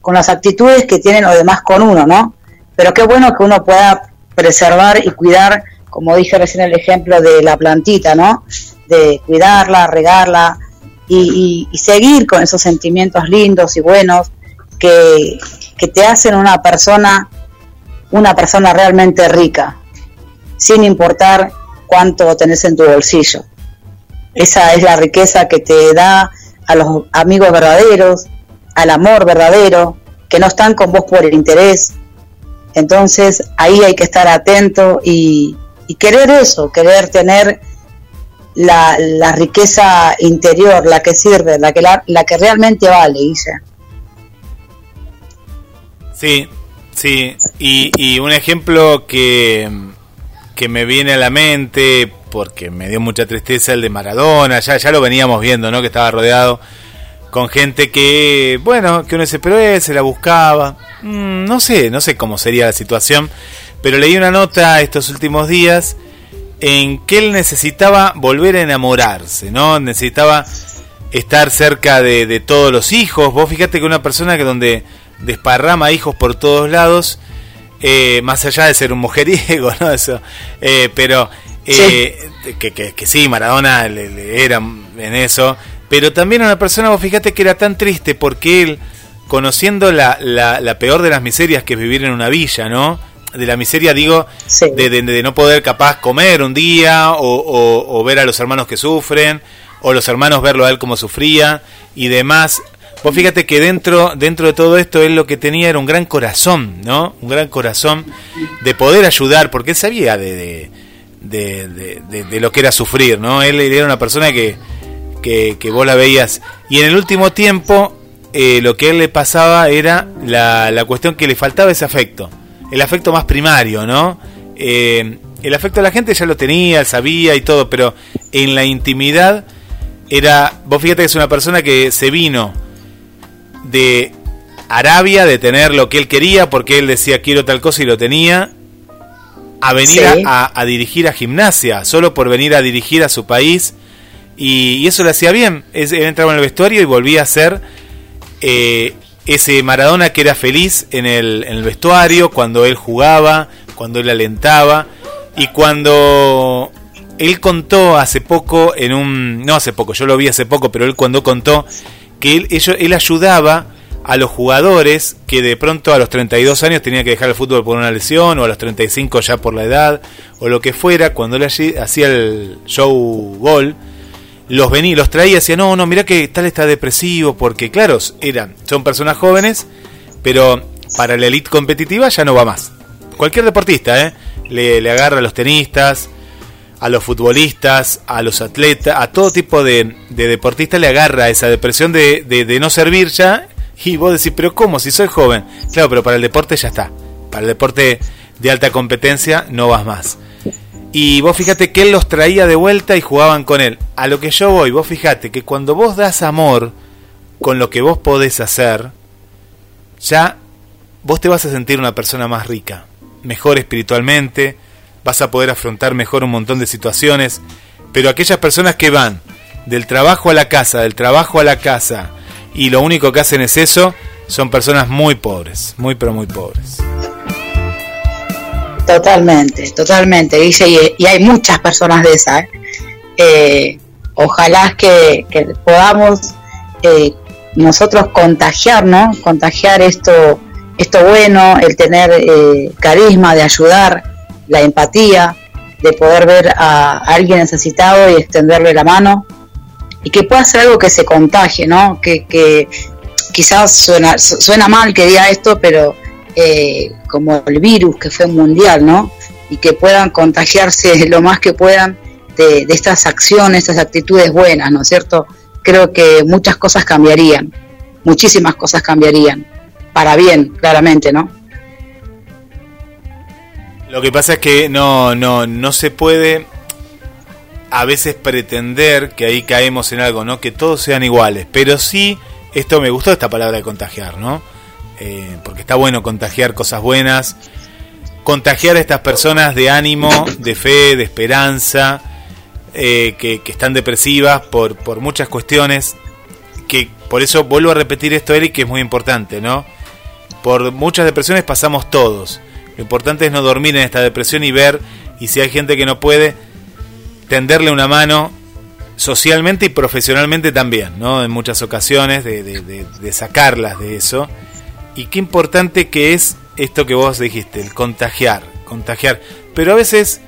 [SPEAKER 2] con las actitudes que tienen los demás con uno, ¿no? Pero qué bueno que uno pueda preservar y cuidar, como dije recién el ejemplo de la plantita, ¿no? De cuidarla, regarla y, y seguir con esos sentimientos lindos y buenos que, te hacen una persona, una persona realmente rica, sin importar cuánto tenés en tu bolsillo. Esa es la riqueza que te da a los amigos verdaderos, al amor verdadero, que no están con vos por el interés. Entonces ahí hay que estar atento y, querer eso, querer tener la, la, riqueza interior, la que sirve, la que, la, la que realmente vale, Guilla.
[SPEAKER 1] Sí, sí. Y, un ejemplo que, que me viene a la mente, porque me dio mucha tristeza, el de Maradona, ya, ya lo veníamos viendo, ¿no? Que estaba rodeado con gente que, bueno, que uno dice, pero se la buscaba. Mm, no sé, no sé cómo sería la situación, pero leí una nota estos últimos días en que él necesitaba volver a enamorarse, ¿no? Necesitaba estar cerca de, de todos los hijos. Vos fíjate que una persona que donde desparrama hijos por todos lados, eh, más allá de ser un mujeriego, ¿no? Eso, eh, pero eh, Que, que, sí, Maradona le, era en eso, pero también una persona, vos fíjate que era tan triste porque él, conociendo la, la, peor de las miserias que es vivir en una villa, ¿no? De la miseria, digo, de, de, no poder capaz comer un día o, o ver a los hermanos que sufren, o los hermanos verlo a él como sufría y demás. Vos fíjate que dentro, dentro de todo esto él lo que tenía era un gran corazón, ¿no? Un gran corazón de poder ayudar, porque él sabía de, de, lo que era sufrir, ¿no? Él era una persona que, que, vos la veías. Y en el último tiempo eh, lo que él le pasaba era la, la, cuestión que le faltaba ese afecto, el afecto más primario, ¿no? Eh, el afecto de la gente ya lo tenía, sabía y todo, pero en la intimidad era, vos fíjate que es una persona que se vino de Arabia, de tener lo que él quería, porque él decía quiero tal cosa y lo tenía, a venir a, dirigir a gimnasia, solo por venir a dirigir a su país. Y, eso lo hacía bien. él entraba en el vestuario y volvía a ser eh, ese Maradona que era feliz en el, en el vestuario, cuando él jugaba, cuando él alentaba. Y cuando él contó hace poco en un... No hace poco, yo lo vi hace poco, pero él cuando contó que él, él ayudaba a los jugadores que de pronto a los 32 años tenían que dejar el fútbol por una lesión o a los 35 ya por la edad o lo que fuera, cuando él hacía el show gol, los venía, los traía y decía, no, no, mira que tal está depresivo, porque claro, eran, son personas jóvenes, pero para la elite competitiva ya no va más. Cualquier deportista, ¿eh? le agarra a los tenistas, a los futbolistas, a los atletas, a todo tipo de, deportistas le agarra esa depresión de, de, no servir ya. Y vos decís, pero ¿cómo? Si soy joven. Claro, pero para el deporte ya está. Para el deporte de alta competencia no vas más. Y vos fíjate que él los traía de vuelta y jugaban con él. A lo que yo voy, vos fíjate que cuando vos das amor con lo que vos podés hacer, ya vos te vas a sentir una persona más rica, mejor espiritualmente, vas a poder afrontar mejor un montón de situaciones, pero aquellas personas que van del trabajo a la casa, del trabajo a la casa, y lo único que hacen es eso, son personas muy pobres, muy pero muy pobres.
[SPEAKER 2] Totalmente, totalmente, dice, y, hay muchas personas de esas. ¿eh? Eh, ojalá que, podamos eh, nosotros contagiarnos, contagiar esto, esto bueno, el tener carisma de ayudar, la empatía, de poder ver a, alguien necesitado y extenderle la mano y que pueda ser algo que se contagie, ¿no? Que, que quizás suena, suena mal que diga esto, pero eh, como el virus que fue mundial, ¿no? Y que puedan contagiarse lo más que puedan de, de estas acciones, estas actitudes buenas, ¿no es cierto? Creo que muchas cosas cambiarían, muchísimas cosas cambiarían, para bien, claramente, ¿no?
[SPEAKER 1] Lo que pasa es que no, no, no se puede a veces pretender que ahí caemos en algo, ¿no? Que todos sean iguales, pero sí, esto me gustó esta palabra de contagiar, ¿no? Eh, porque está bueno contagiar cosas buenas, contagiar a estas personas de ánimo, de fe, de esperanza, eh, que, están depresivas por, por muchas cuestiones, que por eso vuelvo a repetir esto, Eric, que es muy importante, ¿no? Por muchas depresiones pasamos todos. Lo importante es no dormir en esta depresión y ver, y si hay gente que no puede, tenderle una mano socialmente y profesionalmente también, ¿no? En muchas ocasiones, de, sacarlas de eso. Y qué importante que es esto que vos dijiste, el contagiar, contagiar. Pero a veces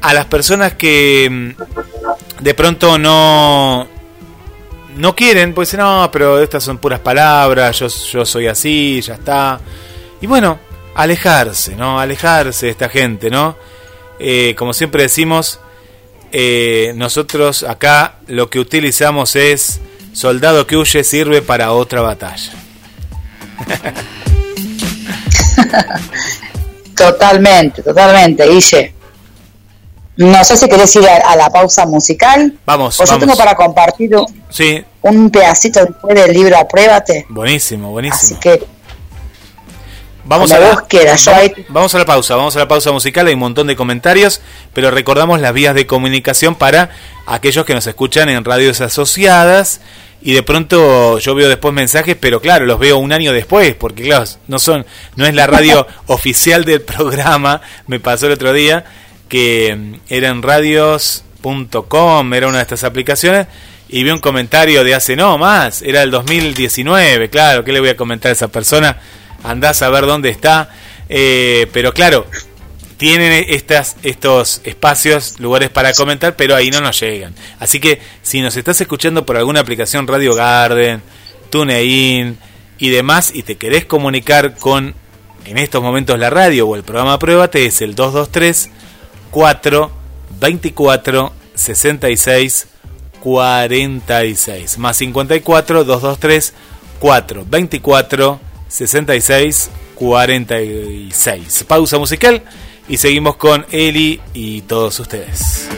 [SPEAKER 1] a las personas que mm, de pronto no no quieren, pues no, pero estas son puras palabras, yo, yo soy así, ya está. Y bueno, alejarse, ¿no? Alejarse de esta gente, ¿no? Eh, como siempre decimos, eh, nosotros acá lo que utilizamos es soldado que huye sirve para otra batalla.
[SPEAKER 2] totalmente, totalmente, Guille. No sé si querés ir a, la pausa musical.
[SPEAKER 1] Vamos.
[SPEAKER 2] O yo tengo para compartir un,
[SPEAKER 1] sí.
[SPEAKER 2] un pedacito después del libro Apruébate.
[SPEAKER 1] Buenísimo, buenísimo.
[SPEAKER 2] Así que.
[SPEAKER 1] Vamos a, la, vamos, a la pausa, vamos a la pausa musical, hay un montón de comentarios, pero recordamos las vías de comunicación para aquellos que nos escuchan en radios asociadas y de pronto yo veo después mensajes, pero claro, los veo un año después, porque claro, no son no es la radio oficial del programa, me pasó el otro día, que mm, era en radios.com, era una de estas aplicaciones, y vi un comentario de hace no más, era el 2019, claro, ¿qué le voy a comentar a esa persona? Andás a ver dónde está, eh, pero claro, tienen estas, estos espacios, lugares para comentar, pero ahí no nos llegan. Así que si nos estás escuchando por alguna aplicación Radio Garden, TuneIn y demás, y te querés comunicar con en estos momentos la radio o el programa Pruébate, es el 223 4 24 66 46 más 54 223 4 24 66 46 pausa musical y seguimos con Eli y todos ustedes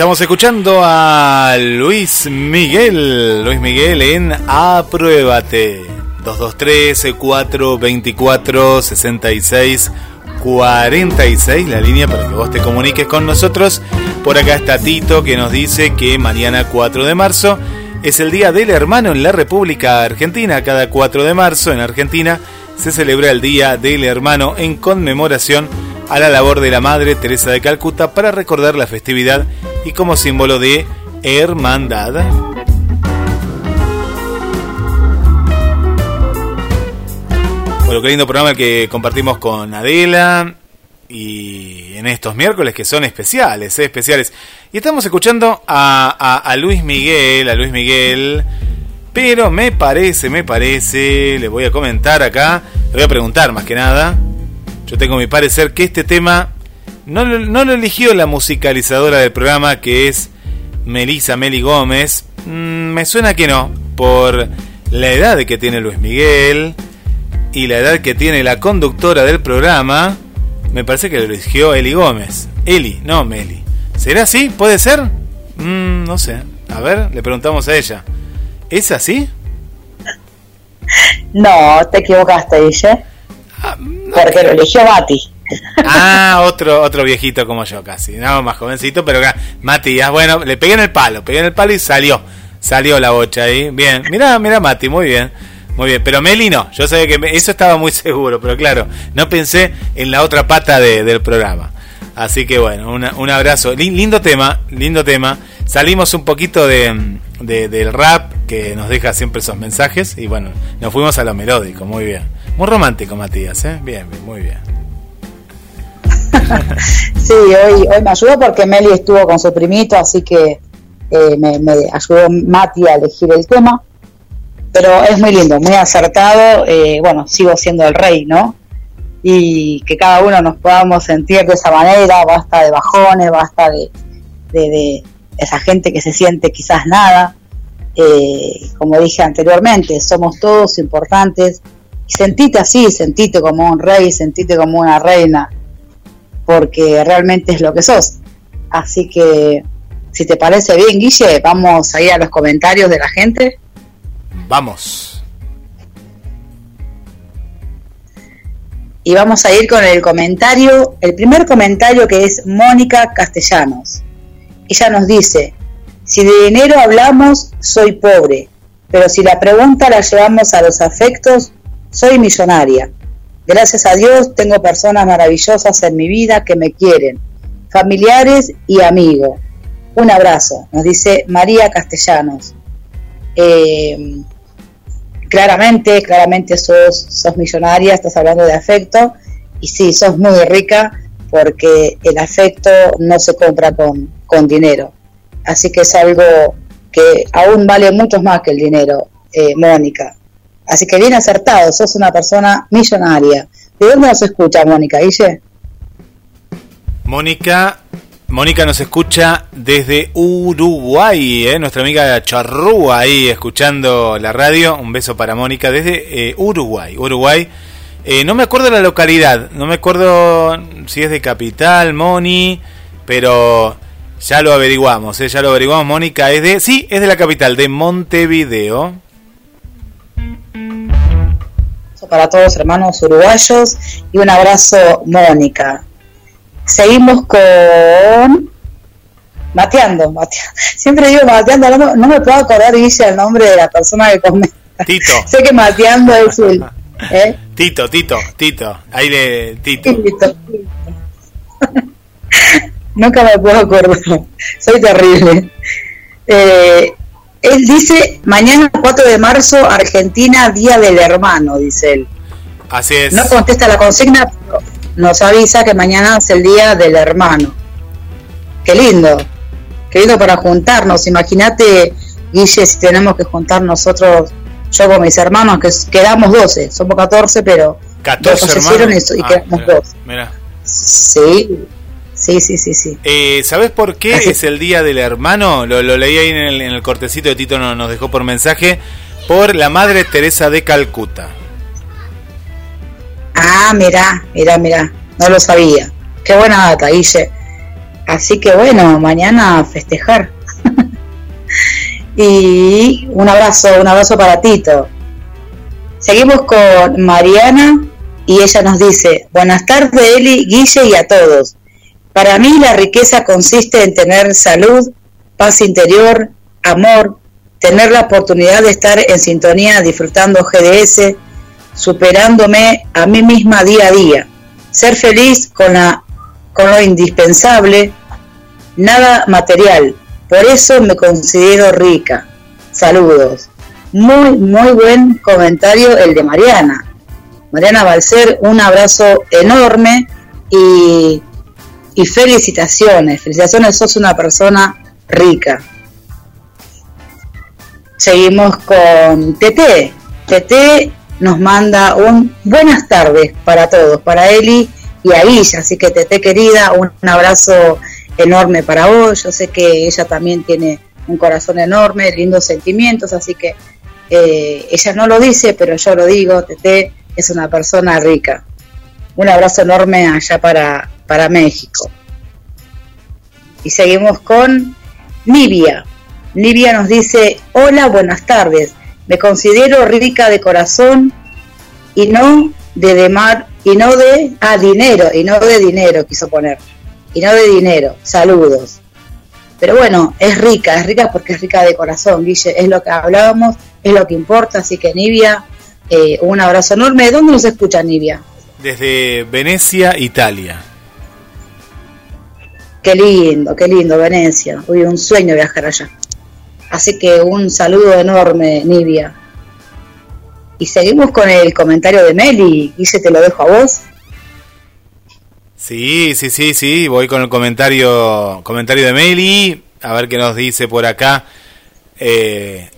[SPEAKER 1] estamos escuchando a Luis Miguel. Luis Miguel en Apruébate. 223 424 66 46, la línea para que vos te comuniques con nosotros. Por acá está Tito que nos dice que mañana 4 de marzo es el Día del Hermano en la República Argentina. Cada 4 de marzo en Argentina se celebra el Día del Hermano en conmemoración a la labor de la Madre Teresa de Calcuta para recordar la festividad y como símbolo de hermandad. Bueno, qué lindo programa que compartimos con Adela y en estos miércoles que son especiales, ¿eh? especiales. Y estamos escuchando a, a, Luis Miguel, a Luis Miguel, pero me parece, me parece, le voy a comentar acá, le voy a preguntar más que nada, yo tengo mi parecer que este tema no, no lo eligió la musicalizadora del programa que es Melissa Meli Gómez. Mm, me suena que no, por la edad que tiene Luis Miguel y la edad que tiene la conductora del programa. Me parece que lo eligió Eli Gómez. Eli, no Meli. ¿Será así? ¿Puede ser? Mm, no sé. A ver, le preguntamos a ella. ¿Es así?
[SPEAKER 2] No, te equivocaste, ella. Ah, Porque lo eligió Mati.
[SPEAKER 1] Ah, otro, otro viejito como yo casi, no, más jovencito, pero Matías, bueno, le pegué en el palo, pegué en el palo y salió, salió la bocha ahí, bien, mira, mira Mati, muy bien, muy bien, pero Meli no, yo sabía que eso estaba muy seguro, pero claro, no pensé en la otra pata del programa. Así que bueno, un abrazo, lindo tema, lindo tema, salimos un poquito de, del rap que nos deja siempre esos mensajes y bueno, nos fuimos a lo melódico, muy bien. Muy romántico, Matías, ¿eh? Bien, muy bien.
[SPEAKER 2] sí, hoy, hoy me ayudó porque Meli estuvo con su primito, así que eh, me, ayudó Mati a elegir el tema. Pero es muy lindo, muy acertado. Eh, bueno, sigo siendo el rey, ¿no? Y que cada uno nos podamos sentir de esa manera, basta de bajones, basta de, esa gente que se siente quizás nada. Eh, como dije anteriormente, somos todos importantes. Y sentite así, sentite como un rey, sentite como una reina porque realmente es lo que sos. Así que, si te parece bien, Guille, vamos a ir a los comentarios de la gente.
[SPEAKER 1] Vamos.
[SPEAKER 2] Y vamos a ir con el comentario, el primer comentario que es Mónica Castellanos. Ella nos dice, si de dinero hablamos, soy pobre, pero si la pregunta la llevamos a los afectos, soy millonaria. Gracias a Dios tengo personas maravillosas en mi vida que me quieren, familiares y amigos. Un abrazo, nos dice María Castellanos. Eh, claramente, claramente sos, sos millonaria, estás hablando de afecto, y sí, sos muy rica porque el afecto no se compra con, con dinero. Así que es algo que aún vale mucho más que el dinero, eh, Mónica. Así que bien acertado, sos una persona millonaria. ¿De dónde nos escucha, Mónica? Guille?
[SPEAKER 1] Mónica, Mónica nos escucha desde Uruguay, ¿eh? nuestra amiga Charrúa ahí escuchando la radio. Un beso para Mónica desde eh, Uruguay. Uruguay. Eh, no me acuerdo la localidad, no me acuerdo si es de capital, Moni, pero ya lo averiguamos, ¿eh? ya lo averiguamos. Mónica es de, sí, es de la capital, de Montevideo
[SPEAKER 2] para todos hermanos uruguayos y un abrazo Mónica. Seguimos con Mateando, siempre digo Mateando, no, me puedo acordar Guille el nombre de la persona que comenta.
[SPEAKER 1] Tito.
[SPEAKER 2] sé que Mateando es el
[SPEAKER 1] ¿eh? Tito, Tito, Tito, ahí de Tito. Tito.
[SPEAKER 2] Nunca me puedo acordar, soy terrible. Eh, él dice, mañana 4 de marzo, Argentina, Día del Hermano, dice él.
[SPEAKER 1] Así es.
[SPEAKER 2] No contesta la consigna, pero nos avisa que mañana es el Día del Hermano. Qué lindo, qué lindo para juntarnos. Imagínate, Guille, si tenemos que juntar nosotros, yo con mis hermanos, que quedamos 12, somos 14, pero
[SPEAKER 1] 14 hermanos.
[SPEAKER 2] Y, ah, quedamos 12. Mira. Sí, Sí, sí, sí, sí.
[SPEAKER 1] Eh, ¿Sabes por qué es el Día del Hermano? Lo, leí ahí en el, cortecito de Tito, nos, nos dejó por mensaje. Por la Madre Teresa de Calcuta.
[SPEAKER 2] Ah, mirá, mirá, mirá. No lo sabía. Qué buena data, Guille. Así que bueno, mañana a festejar. y un abrazo, un abrazo para Tito. Seguimos con Mariana y ella nos dice, buenas tardes Eli, Guille y a todos. Para mí la riqueza consiste en tener salud, paz interior, amor, tener la oportunidad de estar en sintonía disfrutando GDS, superándome a mí misma día a día, ser feliz con, la, con lo indispensable, nada material, por eso me considero rica. Saludos. Muy, muy buen comentario el de Mariana. Mariana Balcer, un abrazo enorme y, y felicitaciones. Felicitaciones, sos una persona rica. Seguimos con TT. TT nos manda un buenas tardes para todos, para Eli y a ella. Así que TT querida, un, abrazo enorme para vos. Yo sé que ella también tiene un corazón enorme, lindos sentimientos, así que eh, ella no lo dice, pero yo lo digo, TT es una persona rica. Un abrazo enorme allá para, para México. Y seguimos con Nibia. Livia nos dice, hola, buenas tardes. Me considero rica de corazón y no de demar y no de ah, dinero, y no de dinero, quiso poner. Y no de dinero. Saludos. Pero bueno, es rica, es rica porque es rica de corazón, Guille. Es lo que hablábamos, es lo que importa. Así que Nivia, eh, un abrazo enorme. ¿Dónde nos escucha Nivia?
[SPEAKER 1] Desde Venecia, Italia.
[SPEAKER 2] Qué lindo, qué lindo, Venecia. Hoy un sueño viajar allá. Así que un saludo enorme, Nivia. Y seguimos con el comentario de Meli. Dice, te lo dejo a vos.
[SPEAKER 1] Sí, sí, sí, sí. Voy con el comentario, comentario de Meli. A ver qué nos dice por acá. Eh,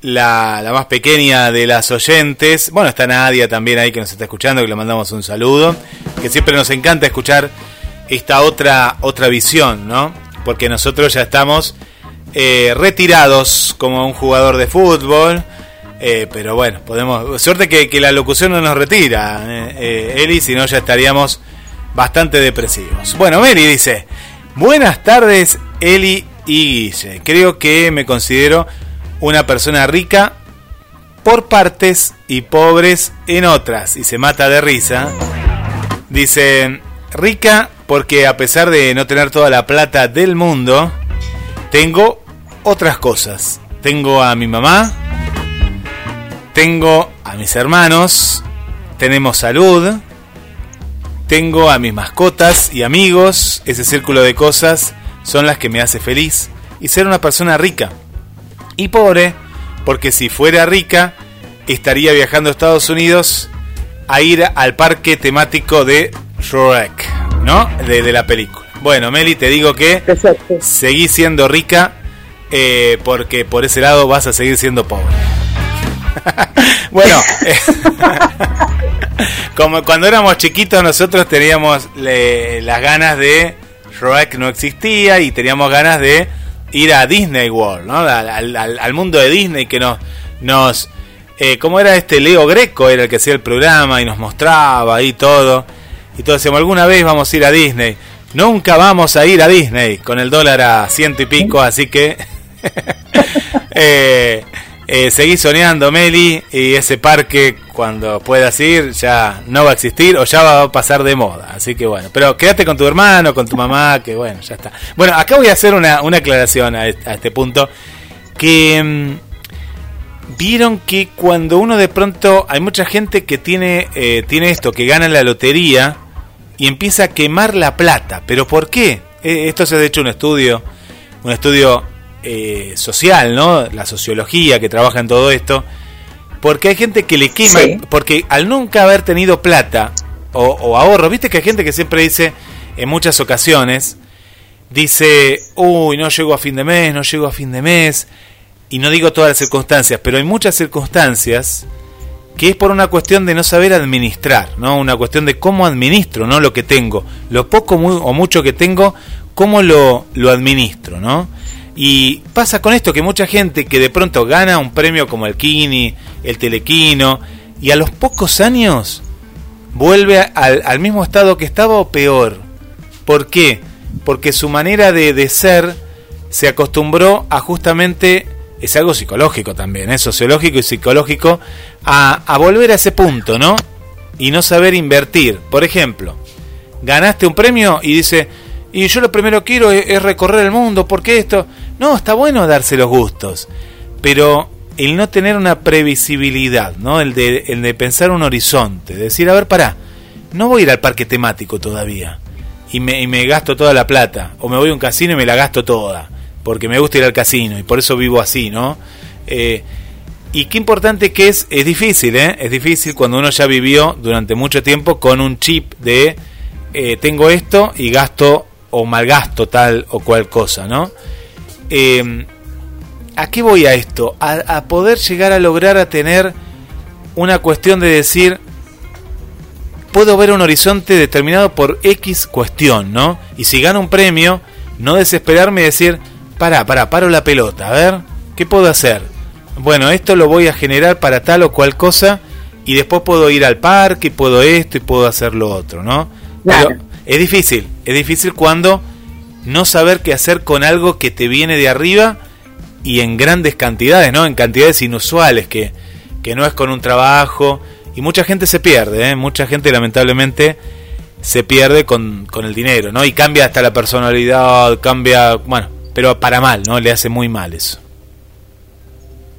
[SPEAKER 1] la, la, más pequeña de las oyentes. Bueno, está Nadia también ahí que nos está escuchando, que le mandamos un saludo. Que siempre nos encanta escuchar esta otra, otra visión, ¿no? Porque nosotros ya estamos eh, retirados como un jugador de fútbol. Eh, pero bueno, podemos. Suerte que, la locución no nos retira, eh, Eli, si no ya estaríamos bastante depresivos. Bueno, Mary dice: Buenas tardes, Eli y Guille. Creo que me considero una persona rica por partes y pobres en otras. Y se mata de risa. Dice: Rica porque a pesar de no tener toda la plata del mundo, tengo otras cosas. Tengo a mi mamá, tengo a mis hermanos, tenemos salud, tengo a mis mascotas y amigos, ese círculo de cosas son las que me hace feliz y ser una persona rica. Y pobre, porque si fuera rica, estaría viajando a Estados Unidos a ir al parque temático de Shrek, ¿no? De, de la película. Bueno, Meli, te digo que seguí siendo rica eh, porque por ese lado vas a seguir siendo pobre. bueno, eh, como cuando éramos chiquitos nosotros teníamos las ganas de Shrek no existía y teníamos ganas de ir a Disney World, ¿no? al, mundo de Disney que nos, nos eh, ¿cómo era este Leo Greco? Era el que hacía el programa y nos mostraba ahí todo. Y todos decíamos, alguna vez vamos a ir a Disney. Nunca vamos a ir a Disney con el dólar a ciento y pico, así que eh, eh, soñando, Meli, y ese parque, cuando puedas ir, ya no va a existir o ya va a pasar de moda. Así que bueno, pero quédate con tu hermano, con tu mamá, que bueno, ya está. Bueno, acá voy a hacer una, aclaración a este, punto. Que mm, vieron que cuando uno de pronto, hay mucha gente que tiene, eh, tiene esto, que gana la lotería y empieza a quemar la plata. ¿Pero por qué? Eh, esto se ha hecho un estudio, un estudio eh, social, ¿no? La sociología que trabaja en todo esto. Porque hay gente que le quema, porque al nunca haber tenido plata o, ahorro, viste que hay gente que siempre dice, en muchas ocasiones, dice, uy, no llego a fin de mes, no llego a fin de mes, y no digo todas las circunstancias, pero hay muchas circunstancias que es por una cuestión de no saber administrar, ¿no? Una cuestión de cómo administro, ¿no? Lo que tengo, lo poco o mucho que tengo, cómo lo, lo administro, ¿no? Y pasa con esto que mucha gente que de pronto gana un premio como el Kini, el Telequino, y a los pocos años vuelve al, mismo estado que estaba o peor. ¿Por qué? porque su manera de, de ser se acostumbró a justamente, es algo psicológico también, es sociológico y psicológico, a, a volver a ese punto, ¿no? Y no saber invertir. Por ejemplo, ganaste un premio y dice, y yo lo primero quiero es, recorrer el mundo, porque esto... No, está bueno darse los gustos, pero el no tener una previsibilidad, ¿no? El de, el de pensar un horizonte, decir, a ver, pará, no voy a ir al parque temático todavía y me, y me gasto toda la plata, o me voy a un casino y me la gasto toda, porque me gusta ir al casino y por eso vivo así, ¿no? Eh, y qué importante que es, es difícil, ¿eh? Es difícil cuando uno ya vivió durante mucho tiempo con un chip de eh, tengo esto y gasto o malgasto tal o cual cosa, ¿no? Eh, ¿A qué voy a esto? A, a, poder llegar a lograr a tener una cuestión de decir, puedo ver un horizonte determinado por X cuestión, ¿no? Y si gano un premio, no desesperarme y decir, para, para, paro la pelota, a ver, ¿qué puedo hacer? Bueno, esto lo voy a generar para tal o cual cosa y después puedo ir al parque, puedo esto y puedo hacer lo otro, ¿no? Claro. Pero es difícil, es difícil cuando no saber qué hacer con algo que te viene de arriba y en grandes cantidades, ¿no? En cantidades inusuales, que, que no es con un trabajo. Y mucha gente se pierde, ¿eh? Mucha gente lamentablemente se pierde con, con el dinero, ¿no? Y cambia hasta la personalidad, cambia, bueno, pero para mal, ¿no? Le hace muy mal eso.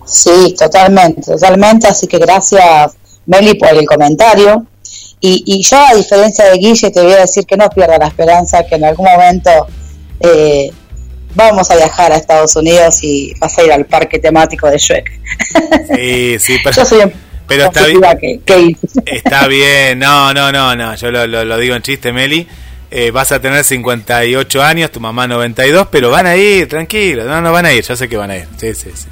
[SPEAKER 2] Sí, totalmente, totalmente. Así que gracias, Meli, por el comentario. Y, y, yo, a diferencia de Guille, te voy a decir que no pierda la esperanza, que en algún momento eh, vamos a viajar a Estados Unidos y vas a ir al parque temático de Shrek.
[SPEAKER 1] Sí, sí, pero, yo soy pero está bien. Que, que está bien, no, no, no, no, yo lo, lo, lo digo en chiste, Meli. Eh, vas a tener 58 años, tu mamá 92, pero van a ir, tranquilo, no, no van a ir, yo sé que van a ir. Sí, sí, sí.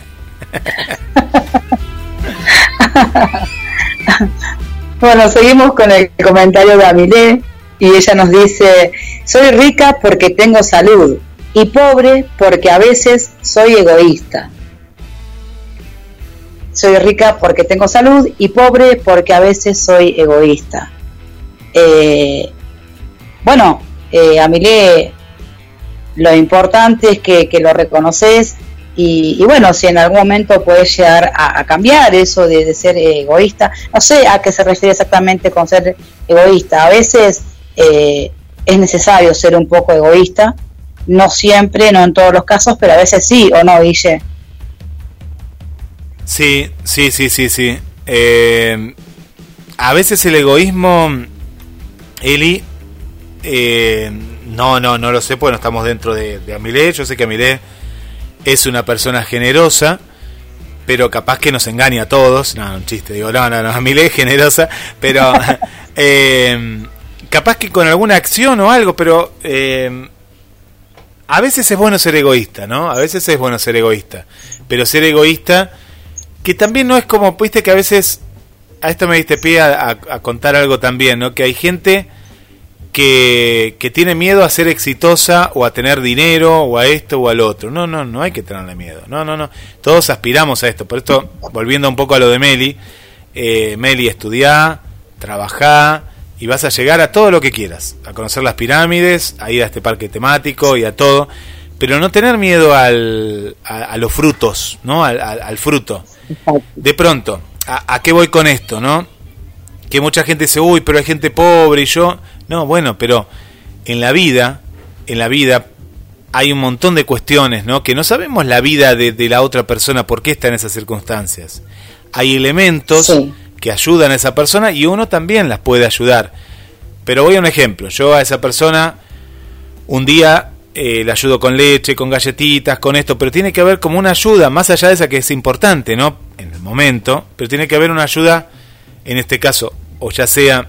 [SPEAKER 2] bueno, seguimos con el comentario de Amilé y ella nos dice, soy rica porque tengo salud y pobre porque a veces soy egoísta. Soy rica porque tengo salud y pobre porque a veces soy egoísta. Eh, bueno, eh, Amilé, lo importante es que, que lo reconoces y, bueno, si en algún momento puedes llegar a, cambiar eso de, ser egoísta, no sé a qué se refiere exactamente con ser egoísta. A veces eh, es necesario ser un poco egoísta, no siempre, no en todos los casos, pero a veces sí, ¿o no, Guille?
[SPEAKER 1] Sí, sí, sí, sí, sí. Eh, a veces el egoísmo, Eli, eh, no, no, no lo sé, porque no estamos dentro de, de Amilé. Yo sé que Amilé es una persona generosa, pero capaz que nos engaña a todos. No, un chiste, digo, no, no, no, Amilé es generosa, pero eh, capaz que con alguna acción o algo, pero eh, a veces es bueno ser egoísta, ¿no? A veces es bueno ser egoísta, pero ser egoísta, que también no es como, viste que a veces, a esto me diste pie a, a, a contar algo también, ¿no? Que hay gente que, que, tiene miedo a ser exitosa o a tener dinero o a esto o al otro. No, no, no hay que tenerle miedo. No, no, no. Todos aspiramos a esto. Por esto, volviendo un poco a lo de Meli, eh, Meli, estudiá, trabajá y vas a llegar a todo lo que quieras. A conocer las pirámides, a ir a este parque temático y a todo. Pero no tener miedo al, a, a los frutos, ¿no? Al, al, al fruto. De pronto, ¿a, ¿a qué voy con esto, no? Que mucha gente dice, uy, pero hay gente pobre y yo no, bueno, pero en la vida, en la vida hay un montón de cuestiones, ¿no? Que no sabemos la vida de, de la otra persona, por qué está en esas circunstancias. Hay elementos sí. que ayudan a esa persona y uno también las puede ayudar. Pero voy a un ejemplo. Yo a esa persona un día eh, le ayudo con leche, con galletitas, con esto, pero tiene que haber como una ayuda, más allá de esa que es importante, ¿no? En el momento, pero tiene que haber una ayuda, en este caso, o ya sea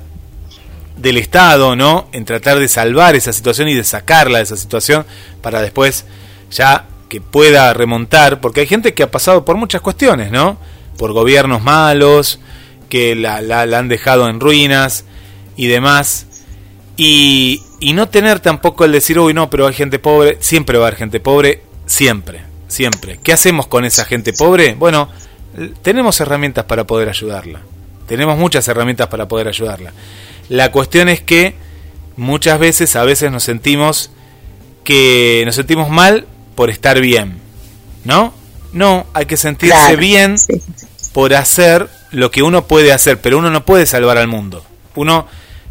[SPEAKER 1] del Estado, ¿no? En tratar de salvar esa situación y de sacarla de esa situación para después ya que pueda remontar, porque hay gente que ha pasado por muchas cuestiones, ¿no? Por gobiernos malos, que la, la, la han dejado en ruinas y demás. Y, y, no tener tampoco el decir, uy, no, pero hay gente pobre, siempre va a haber gente pobre, siempre, siempre. ¿Qué hacemos con esa gente pobre? Bueno, tenemos herramientas para poder ayudarla. Tenemos muchas herramientas para poder ayudarla. La cuestión es que muchas veces, a veces nos sentimos que nos sentimos mal por estar bien, ¿no? No, hay que sentirse bien por hacer lo que uno puede hacer, pero uno no puede salvar al mundo. Uno,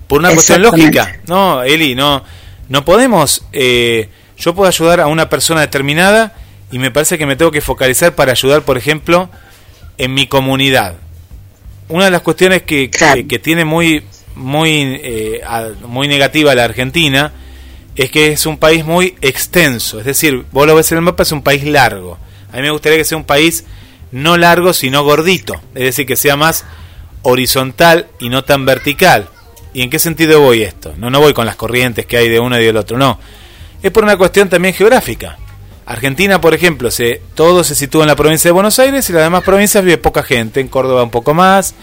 [SPEAKER 1] por una cuestión lógica, no, Eli, no, no podemos. Eh, yo puedo ayudar a una persona determinada y me parece que me tengo que focalizar para ayudar, por ejemplo, en mi comunidad. Una de las cuestiones que, que, tiene muy, muy, eh, muy negativa la Argentina es que es un país muy extenso. Es decir, vos lo ves en el mapa, es un país largo. A mí me gustaría que sea un país no largo, sino gordito. Es decir, que sea más horizontal y no tan vertical. ¿Y en qué sentido voy esto? No, no voy con las corrientes que hay de uno y del otro, no. Es por una cuestión también geográfica. Argentina, por ejemplo, se, todo se sitúa en la provincia de Buenos Aires y las demás provincias vive poca gente. En Córdoba un poco más,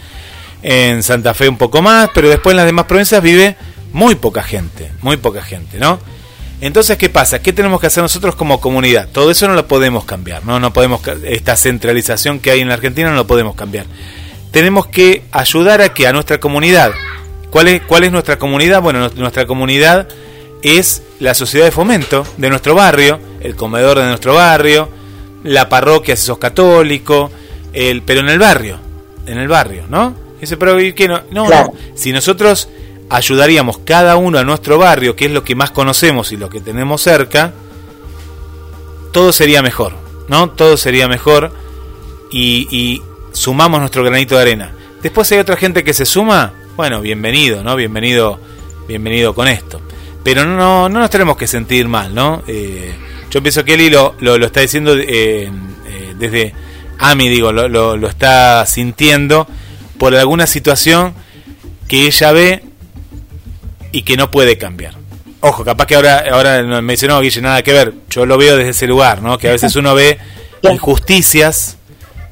[SPEAKER 1] en Santa Fe un poco más, pero después en las demás provincias vive muy poca gente, muy poca gente, ¿no? Entonces, ¿qué pasa? ¿Qué tenemos que hacer nosotros como comunidad? Todo eso no lo podemos cambiar, ¿no? No podemos, esta centralización que hay en la Argentina no lo podemos cambiar. Tenemos que ayudar a que a nuestra comunidad, ¿cuál es, cuál es nuestra comunidad? Bueno, nuestra comunidad es la sociedad de fomento de nuestro barrio, el comedor de nuestro barrio, la parroquia si sos católico, el, pero en el barrio, en el barrio, ¿no? Dice, pero ¿qué no? No, no, si nosotros ayudaríamos cada uno a nuestro barrio, que es lo que más conocemos y lo que tenemos cerca, todo sería mejor, ¿no? Todo sería mejor y, sumamos nuestro granito de arena. Después hay otra gente que se suma, bueno, bienvenido, ¿no? Bienvenido, bienvenido con esto. Pero no, no nos tenemos que sentir mal, ¿no? Eh, yo pienso que Eli lo, lo, está diciendo eh, eh, desde a mí, digo, lo, lo, lo está sintiendo por alguna situación que ella ve y que no puede cambiar. Ojo, capaz que ahora, ahora me dice, no, Guille, nada que ver. Yo lo veo desde ese lugar, ¿no? Que a veces uno ve injusticias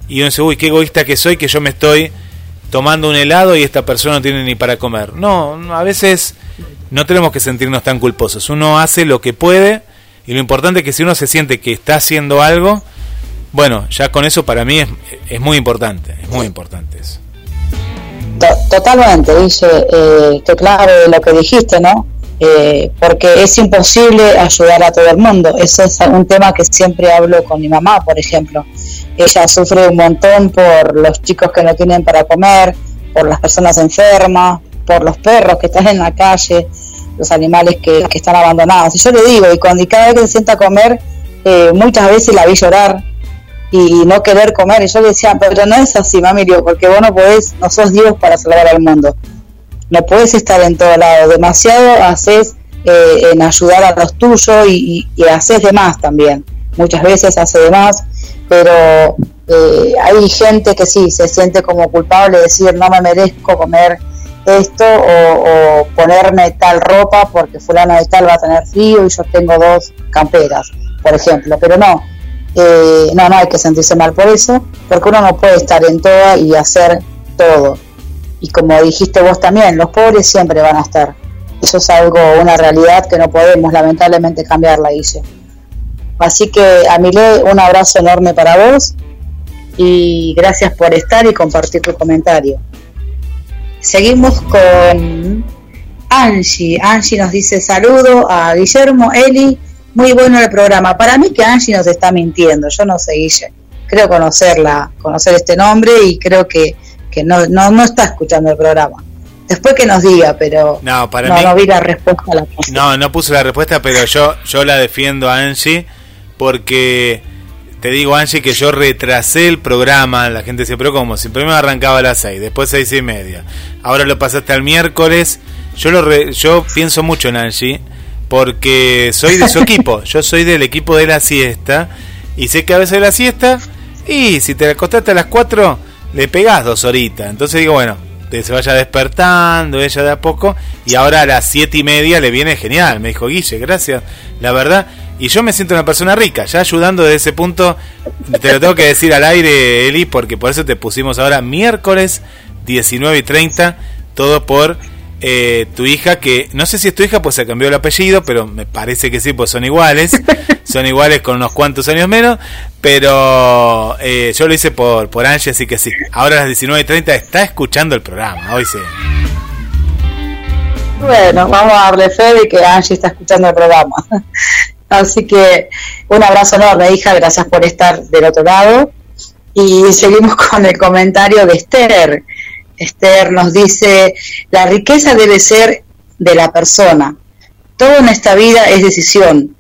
[SPEAKER 1] y uno dice, uy, qué egoísta que soy, que yo me estoy tomando un helado y esta persona no tiene ni para comer. No, a veces no tenemos que sentirnos tan culposos. Uno hace lo que puede y lo importante es que si uno se siente que está haciendo algo, bueno, ya con eso para mí es, es muy importante, es muy importante eso
[SPEAKER 2] totalmente, dice, eh, que claro lo que dijiste, ¿no? Eh, porque es imposible ayudar a todo el mundo. Eso es un tema que siempre hablo con mi mamá, por ejemplo. Ella sufre un montón por los chicos que no tienen para comer, por las personas enfermas, por los perros que están en la calle, los animales que, están abandonados. Y yo le digo, y cuando cada vez que se sienta a comer, eh, muchas veces la vi llorar y no querer comer. Y yo le decía, pero no es así, mami, porque vos no podés, no sos Dios para salvar al mundo. No puedes estar en todo lado. Demasiado haces eh, en ayudar a los tuyos y, haces de más también. Muchas veces hace de más, pero eh, hay gente que sí se siente como culpable de decir no me merezco comer esto o, ponerme tal ropa porque fulano de tal va a tener frío y yo tengo dos camperas, por ejemplo. Pero no, eh, no, no hay que sentirse mal por eso, porque uno no puede estar en toda y hacer todo. Y como dijiste vos también, los pobres siempre van a estar. Eso es algo, una realidad que no podemos lamentablemente cambiarla, dice. Así que, Amile, un abrazo enorme para vos y gracias por estar y compartir tu comentario. Seguimos con Angie. Angie nos dice saludo a Guillermo, Eli muy bueno el programa. Para mí que Angie nos está mintiendo, yo no sé, Guille. Creo conocerla, conocer este nombre y creo que, que no, no, no está escuchando el programa. Después que nos diga, pero
[SPEAKER 1] no, para
[SPEAKER 2] no, vi la respuesta a la
[SPEAKER 1] No, no puse la respuesta, pero yo, yo la defiendo a Angie porque te digo, Angie, que yo retrasé el programa. La gente se pero como si primero arrancaba a las 6, después seis y media. Ahora lo pasaste al miércoles. Yo, lo yo pienso mucho en Angie porque soy de su equipo. Yo soy del equipo de la siesta. Y sé que a veces la siesta, y si te acostaste a las 4, le pegás dos horitas. Entonces digo, bueno, que se vaya despertando ella de a poco. Y ahora a las siete y media le viene genial. Me dijo, Guille, gracias. La verdad. Y yo me siento una persona rica, ya ayudando desde ese punto. Te lo tengo que decir al aire, Eli, porque por eso te pusimos ahora miércoles 19 y 30. Todo por eh, tu hija, que no sé si es tu hija, pues se cambió el apellido, pero me parece que sí, pues son iguales, son iguales con unos cuantos años menos, pero eh, yo lo hice por, por Angie, así que sí. Ahora a las 19.30 está escuchando el programa, hoy sí.
[SPEAKER 2] Bueno, vamos a darle fe de que Angie está escuchando el programa. Así que un abrazo enorme, hija, gracias por estar del otro lado. Y seguimos con el comentario de Esther. Esther nos dice, la riqueza debe ser de la persona. Todo en esta vida es decisión.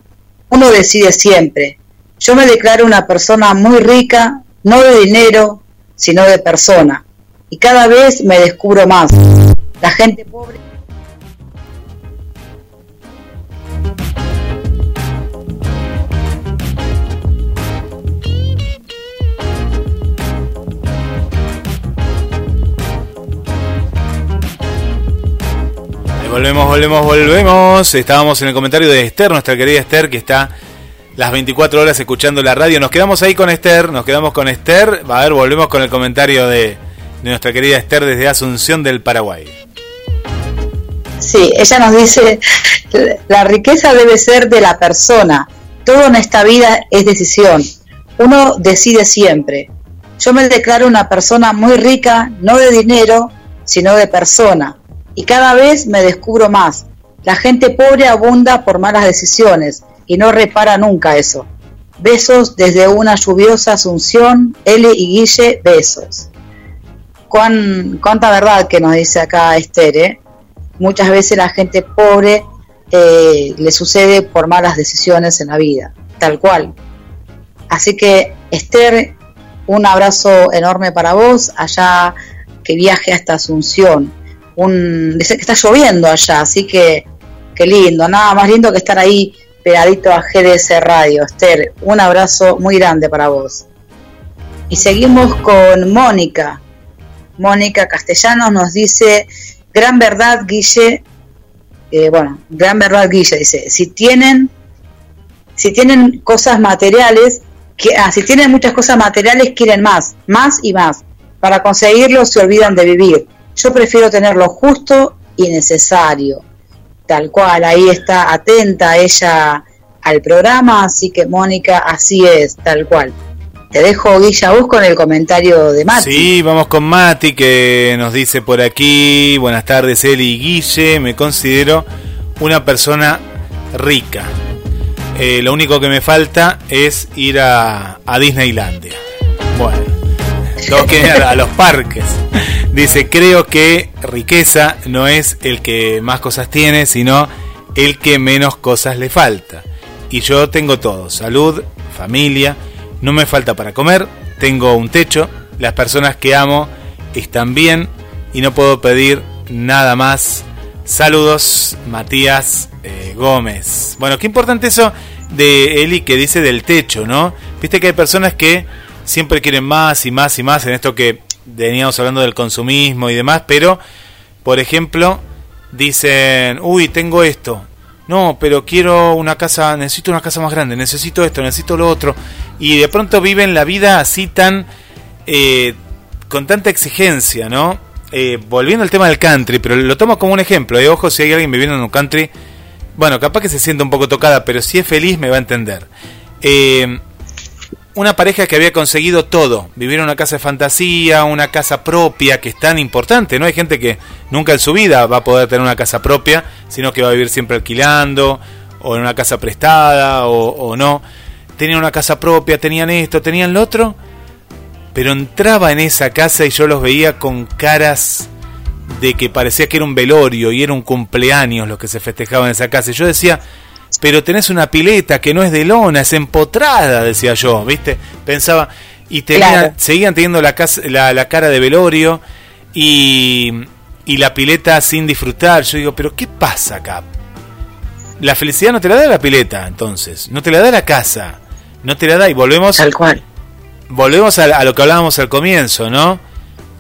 [SPEAKER 2] Uno decide siempre. Yo me declaro una persona muy rica, no de dinero, sino de persona. Y cada vez me descubro más. La gente pobre
[SPEAKER 1] Volvemos, volvemos, volvemos. Estábamos en el comentario de Esther, nuestra querida Esther, que está las 24 horas escuchando la radio. Nos quedamos ahí con Esther, nos quedamos con Esther. A ver, volvemos con el comentario de, nuestra querida Esther desde Asunción del Paraguay.
[SPEAKER 2] Sí, ella nos dice, la riqueza debe ser de la persona. Todo en esta vida es decisión. Uno decide siempre. Yo me declaro una persona muy rica, no de dinero, sino de persona y cada vez me descubro más. La gente pobre abunda por malas decisiones y no repara nunca eso. Besos desde una lluviosa Asunción, L y Guille, besos. Cuán, cuánta verdad que nos dice acá Esther, ¿eh? Muchas veces la gente pobre eh, le sucede por malas decisiones en la vida, tal cual. Así que Esther, un abrazo enorme para vos, allá que viaje hasta Asunción dice que está lloviendo allá, así que qué lindo, nada más lindo que estar ahí pegadito a GDS Radio. Esther, un abrazo muy grande para vos. Y seguimos con Mónica. Mónica Castellanos nos dice, gran verdad, Guille, eh, bueno, gran verdad, Guille, dice, si tienen, si tienen cosas materiales, que, ah, si tienen muchas cosas materiales, quieren más, más y más. Para conseguirlo se olvidan de vivir yo prefiero tener lo justo y necesario. Tal cual, ahí está atenta ella al programa, así que Mónica, así es, tal cual. Te dejo, Guilla, vos con el comentario de Mati.
[SPEAKER 1] Sí, vamos con Mati, que nos dice por aquí, buenas tardes, Eli y Guille, me considero una persona rica. Eh, lo único que me falta es ir a, a Disneylandia. Bueno, todos quieren ir a los parques. Dice, creo que riqueza no es el que más cosas tiene, sino el que menos cosas le falta. Y yo tengo todo, salud, familia, no me falta para comer, tengo un techo, las personas que amo están bien y no puedo pedir nada más. Saludos, Matías eh, Gómez. Bueno, qué importante eso de Eli que dice del techo, ¿no? Viste que hay personas que siempre quieren más y más y más en esto que veníamos hablando del consumismo y demás, pero, por ejemplo, dicen, uy, tengo esto. No, pero quiero una casa, necesito una casa más grande, necesito esto, necesito lo otro. Y de pronto viven la vida así tan, eh, con tanta exigencia, ¿no? Eh, volviendo al tema del country, pero lo tomo como un ejemplo. Eh, ojo, si hay alguien viviendo en un country, bueno, capaz que se siente un poco tocada, pero si es feliz me va a entender. Eh, una pareja que había conseguido todo, vivir en una casa de fantasía, una casa propia, que es tan importante, ¿no? Hay gente que nunca en su vida va a poder tener una casa propia, sino que va a vivir siempre alquilando, o en una casa prestada, o, no. Tenían una casa propia, tenían esto, tenían lo otro, pero entraba en esa casa y yo los veía con caras de que parecía que era un velorio y era un cumpleaños lo que se festejaba en esa casa. Y yo decía, pero tenés una pileta que no es de lona, es empotrada, decía yo, ¿viste? Pensaba, y seguían teniendo la, la, cara de velorio y, y la pileta sin disfrutar. Yo digo, pero ¿qué pasa acá? La felicidad no te la da la pileta, entonces, no te la da la casa, no te la da y volvemos...
[SPEAKER 2] Tal cual.
[SPEAKER 1] Volvemos a, a lo que hablábamos al comienzo, ¿no?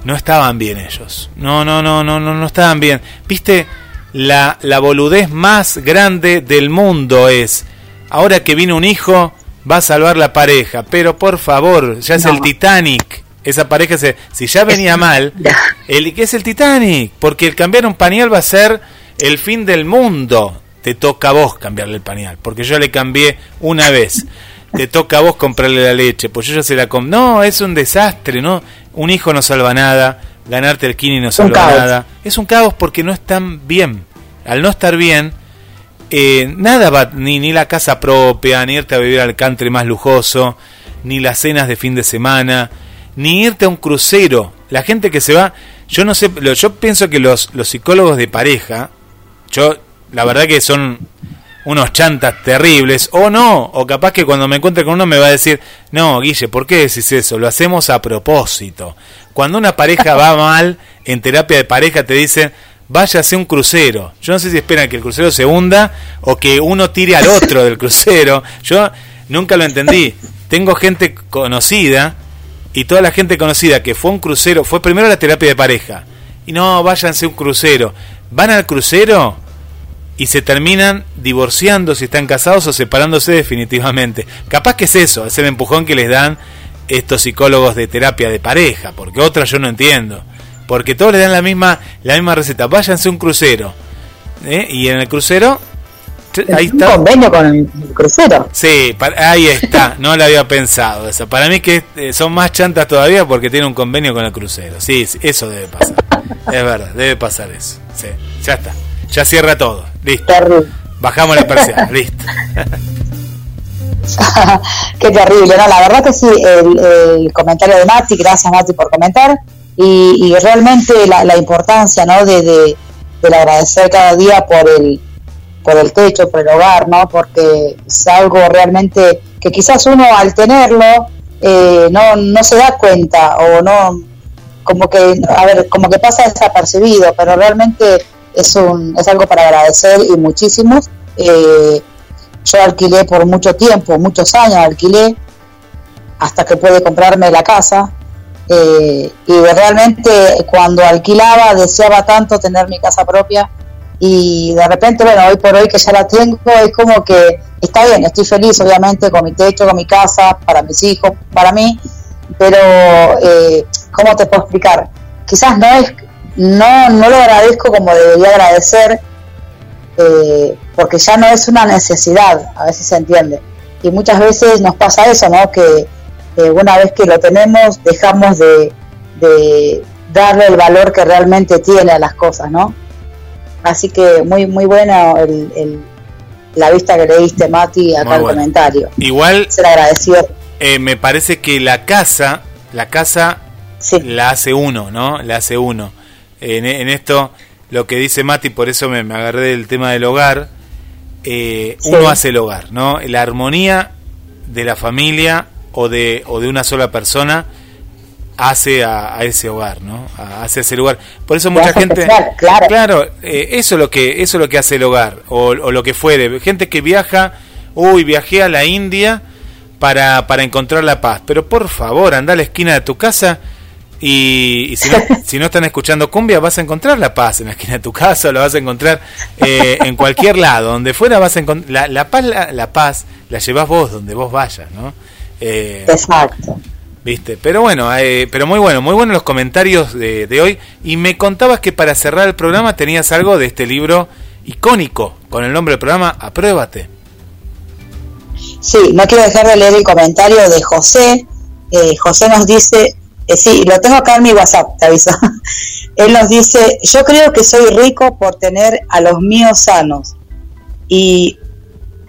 [SPEAKER 1] No estaban bien ellos. No, no, no, no, no, no estaban bien. ¿Viste? La, la boludez más grande del mundo es, ahora que viene un hijo, va a salvar la pareja, pero por favor, ya es el Titanic. Esa pareja, se, si ya venía mal, el, ¿qué es el Titanic? Porque el cambiar un pañal va a ser el fin del mundo. Te toca a vos cambiarle el pañal, porque yo le cambié una vez. Te toca a vos comprarle la leche, pues yo ya se la com No, es un desastre, ¿no? Un hijo no salva nada ganarte el kini no salva nada. Es un caos porque no están bien. Al no estar bien, eh, nada va, ni, ni la casa propia, ni irte a vivir al country más lujoso, ni las cenas de fin de semana, ni irte a un crucero. La gente que se va, yo no sé, yo pienso que los, los psicólogos de pareja, yo la verdad que son unos chantas terribles, o no, o capaz que cuando me encuentre con uno me va a decir, no, Guille, ¿por qué decís eso? Lo hacemos a propósito. Cuando una pareja va mal, en terapia de pareja te dicen, váyase un crucero. Yo no sé si esperan que el crucero se hunda o que uno tire al otro del crucero. Yo nunca lo entendí. Tengo gente conocida y toda la gente conocida que fue un crucero, fue primero la terapia de pareja. Y no, váyanse un crucero. Van al crucero y se terminan divorciando si están casados o separándose definitivamente. Capaz que es eso, es el empujón que les dan estos psicólogos de terapia de pareja, porque otra yo no entiendo. Porque todos le dan la misma, la misma receta. Váyanse a un crucero. ¿eh? Y en el crucero
[SPEAKER 2] ahí está. Un convenio con el crucero.
[SPEAKER 1] Sí, ahí está, no lo había pensado eso. Para mí que eh, son más chantas todavía porque tiene un convenio con el crucero. Sí, eso debe pasar. es verdad, debe pasar eso. Sí, ya está. Ya cierra todo. Listo. Bajamos la persiana. Listo.
[SPEAKER 2] Qué terrible, ¿no? La verdad que sí, el, comentario de Mati, gracias Mati por comentar, y, realmente la, importancia, ¿no? De, de, agradecer cada día por el, por el techo, por el hogar, ¿no? Porque es algo realmente que quizás uno al tenerlo eh, no, no se da cuenta o no, como que, a ver, como que pasa desapercibido, pero realmente es, un, es algo para agradecer y muchísimos. Eh, yo alquilé por mucho tiempo, muchos años alquilé, hasta que pude comprarme la casa. Eh, y realmente cuando alquilaba deseaba tanto tener mi casa propia y de repente, bueno, hoy por hoy que ya la tengo, es como que está bien, estoy feliz obviamente con mi techo, con mi casa, para mis hijos, para mí, pero eh, ¿cómo te puedo explicar? Quizás no es no, no lo agradezco como debería agradecer, eh, porque ya no es una necesidad, a veces se entiende. Y muchas veces nos pasa eso, ¿no? Que una vez que lo tenemos, dejamos de, darle el valor que realmente tiene a las cosas, ¿no? Así que muy, muy bueno el, la vista que le diste, Mati, acá el comentario.
[SPEAKER 1] Igual.
[SPEAKER 2] Ser agradecido.
[SPEAKER 1] Eh, me parece que la casa, la casa la hace uno, ¿no? La hace uno en, esto lo que dice Mati, por eso me, agarré del tema del hogar, eh, uno hace el hogar, ¿no? La armonía de la familia o de, o de una sola persona hace a, ese hogar, ¿no? hace ese lugar. Por eso mucha gente, claro, claro eh, eso es lo que eso es lo que hace el hogar o, o, lo que fuere. Gente que viaja, uy, viajé a la India para para encontrar la paz. Pero por favor, anda a la esquina de tu casa y, si, no, si, no, están escuchando cumbia, vas a encontrar la paz en la esquina de tu casa, lo vas a encontrar eh, en cualquier lado, donde fuera vas a encontrar. La, paz, la, paz la llevas vos donde vos vayas, ¿no?
[SPEAKER 2] Eh, Exacto.
[SPEAKER 1] ¿Viste? Pero bueno, eh, pero muy bueno, muy buenos los comentarios de, de, hoy. Y me contabas que para cerrar el programa tenías algo de este libro icónico con el nombre del programa Apruébate.
[SPEAKER 2] Sí, no quiero dejar de leer el comentario de José. José nos dice, eh, sí, lo tengo acá en mi WhatsApp, te aviso. Él nos dice, yo creo que soy rico por tener a los míos sanos. Y,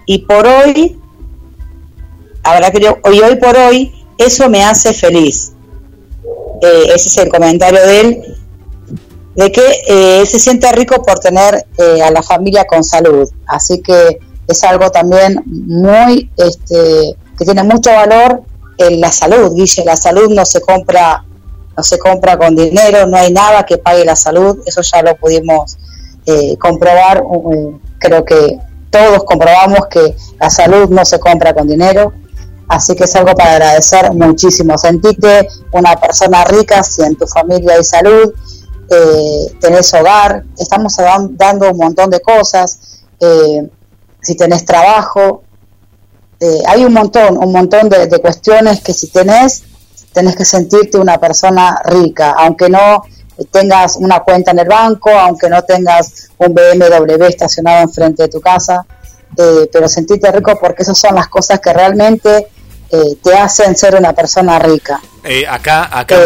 [SPEAKER 2] y por hoy, habrá que hoy, hoy por hoy, eso me hace feliz. Eh, ese es el comentario de él, de que eh, él se siente rico por tener a la familia con salud. Así que es algo también muy, este, que tiene mucho valor en la salud, Guille, la salud no se compra no se compra con dinero, no hay nada que pague la salud, eso ya lo pudimos eh, comprobar, eh, creo que todos comprobamos que la salud no se compra con dinero, así que es algo para agradecer muchísimo. Sentite una persona rica si en tu familia hay salud, eh, tenés hogar, estamos dando un montón de cosas, si tenés trabajo, eh, hay un montón, un montón de, cuestiones que si tenés, tenés que sentirte una persona rica, aunque no tengas una cuenta en el banco, aunque no tengas un BMW estacionado enfrente de tu casa, eh, pero sentirte rico porque esas son las cosas que realmente eh, te hacen ser una persona rica.
[SPEAKER 1] acá, acá,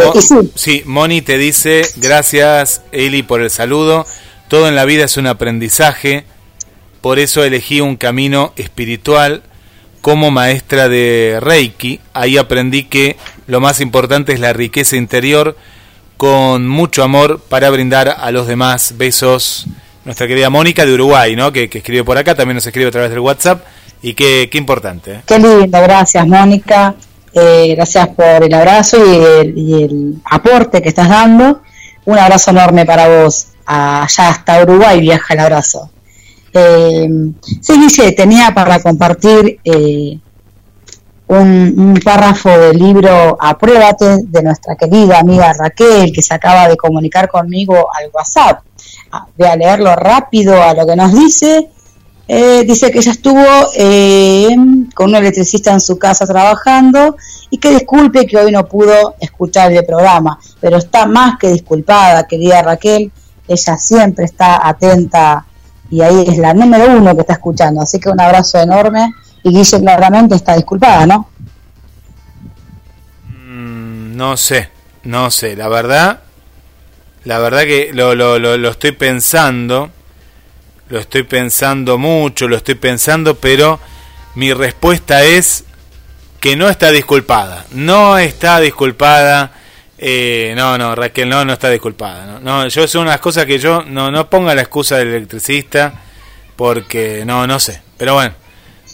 [SPEAKER 1] sí. Moni te dice, gracias Eli por el saludo, todo en la vida es un aprendizaje, por eso elegí un camino espiritual como maestra de Reiki. Ahí aprendí que lo más importante es la riqueza interior con mucho amor para brindar a los demás. Besos. Nuestra querida Mónica de Uruguay, ¿no? Que, escribe por acá, también nos escribe a través del WhatsApp. Y qué, importante. ¿eh?
[SPEAKER 2] Qué lindo, gracias Mónica. Eh, gracias por el abrazo y el, aporte que estás dando. Un abrazo enorme para vos. Allá hasta Uruguay viaja el abrazo. Eh, sí, dice, tenía para compartir eh, un, párrafo del libro Apruébate de nuestra querida amiga Raquel, que se acaba de comunicar conmigo al WhatsApp. Ah, voy a leerlo rápido a lo que nos dice. Eh, dice que ella estuvo eh, con un electricista en su casa trabajando y que disculpe que hoy no pudo escuchar el programa, pero está más que disculpada, querida Raquel. Ella siempre está atenta y ahí es la número uno que está escuchando. Así que un abrazo enorme y Guille claramente está disculpada, ¿no?
[SPEAKER 1] Mm, no sé, no sé, la verdad, la verdad que lo, lo, lo, lo estoy pensando, lo estoy pensando mucho, lo estoy pensando, pero mi respuesta es que no está disculpada, no está disculpada. Eh, no, no, Raquel, no, no está disculpada. No, no, yo son unas cosas que yo no, no ponga la excusa del electricista porque no, no sé. Pero bueno,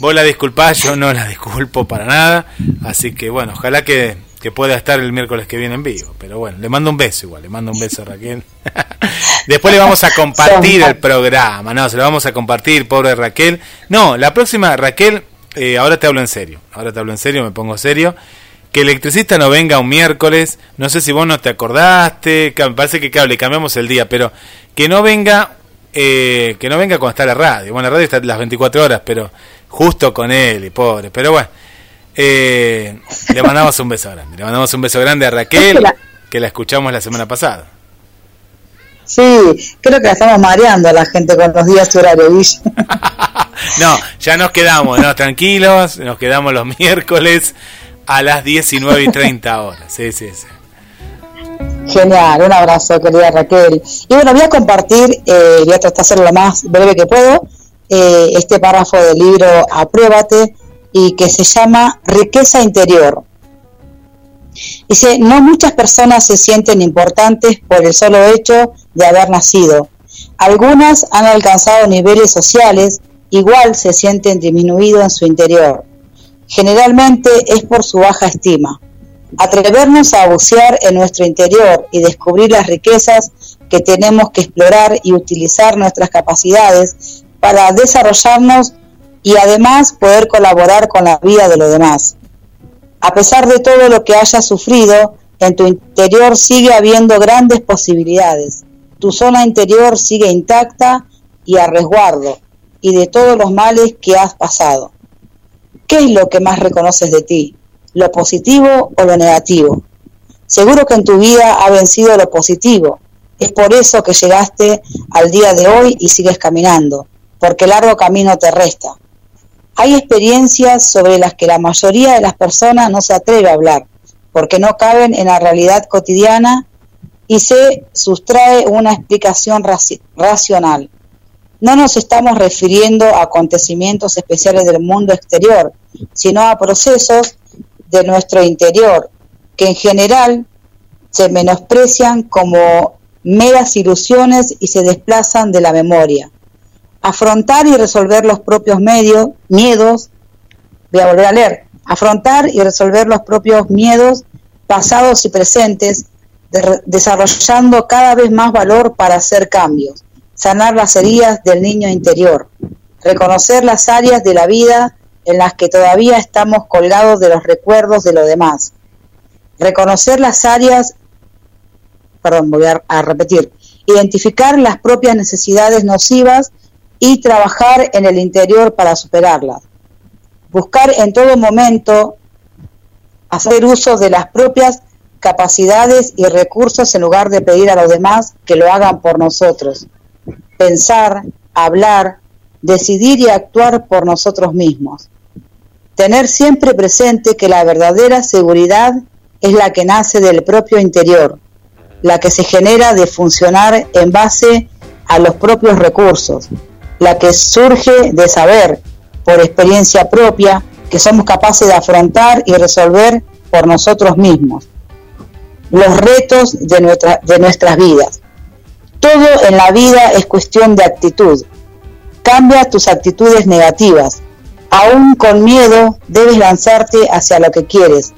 [SPEAKER 1] Vos la disculpás, yo no la disculpo para nada. Así que bueno, ojalá que, pueda estar el miércoles que viene en vivo. Pero bueno, le mando un beso igual, le mando un beso a Raquel. Después le vamos a compartir el programa, no, se lo vamos a compartir, pobre Raquel. No, la próxima, Raquel, eh, ahora te hablo en serio, ahora te hablo en serio, me pongo serio. Que electricista no venga un miércoles, no sé si vos no te acordaste, parece que le cambiamos el día, pero que no venga, eh, que no venga cuando está la radio. Bueno, la radio está las 24 horas, pero justo con él, y pobre. Pero bueno, eh, le mandamos un beso grande. Le mandamos un beso grande a Raquel, que la escuchamos la semana pasada.
[SPEAKER 2] Sí, creo que la estamos mareando a la gente con los días horarios.
[SPEAKER 1] no, ya nos quedamos, no, tranquilos, nos quedamos los miércoles a las 19 y 30 horas. Sí, sí, sí.
[SPEAKER 2] Genial, un abrazo, querida Raquel. Y bueno, voy a compartir, eh, voy a tratar de hacerlo lo más breve que puedo, eh, este párrafo del libro Apruébate y que se llama Riqueza Interior. Dice, no muchas personas se sienten importantes por el solo hecho de haber nacido. Algunas han alcanzado niveles sociales, igual se sienten disminuidos en su interior. Generalmente es por su baja estima. Atrevernos a bucear en nuestro interior y descubrir las riquezas que tenemos que explorar y utilizar nuestras capacidades para desarrollarnos y además poder colaborar con la vida de los demás. A pesar de todo lo que hayas sufrido, en tu interior sigue habiendo grandes posibilidades. Tu zona interior sigue intacta y a resguardo y de todos los males que has pasado. ¿Qué es lo que más reconoces de ti? ¿Lo positivo o lo negativo? Seguro que en tu vida ha vencido lo positivo. Es por eso que llegaste al día de hoy y sigues caminando porque largo camino te resta. Hay experiencias sobre las que la mayoría de las personas no se atreve a hablar, porque no caben en la realidad cotidiana y se sustrae una explicación racional. No nos estamos refiriendo a acontecimientos especiales del mundo exterior, sino a procesos de nuestro interior, que en general se menosprecian como meras ilusiones y se desplazan de la memoria. Afrontar y resolver los propios miedos, voy a volver a leer, afrontar y resolver los propios miedos pasados y presentes, desarrollando cada vez más valor para hacer cambios, sanar las heridas del niño interior, reconocer las áreas de la vida en las que todavía estamos colgados de los recuerdos de los demás, reconocer las áreas, perdón, voy a repetir, identificar las propias necesidades nocivas y trabajar en el interior para superarlas. Buscar en todo momento hacer uso de las propias capacidades y recursos en lugar de pedir a los demás que lo hagan por nosotros. Pensar, hablar, decidir y actuar por nosotros mismos. Tener siempre presente que la verdadera seguridad es la que nace del propio interior, la que se genera de funcionar en base a los propios recursos, la que surge de saber por experiencia propia que somos capaces de afrontar y resolver por nosotros mismos los retos de, de nuestras vidas. Todo en la vida es cuestión de actitud. Cambia tus actitudes negativas. Aún con miedo debes lanzarte hacia lo que quieres.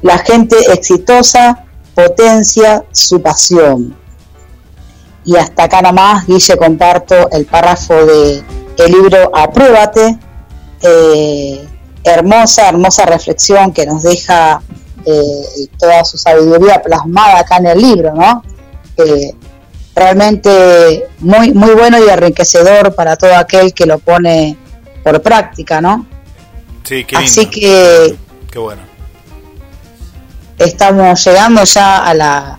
[SPEAKER 2] La gente exitosa potencia su pasión. Y hasta acá nomás, Guille, comparto el párrafo de el libro Apruébate. Eh, hermosa, hermosa reflexión que nos deja eh, toda su sabiduría plasmada acá en el libro, ¿no? Realmente muy, muy bueno y enriquecedor para todo aquel que lo pone por práctica, ¿no?
[SPEAKER 1] Sí, qué
[SPEAKER 2] Así que...
[SPEAKER 1] Qué bueno.
[SPEAKER 2] Estamos llegando ya a la,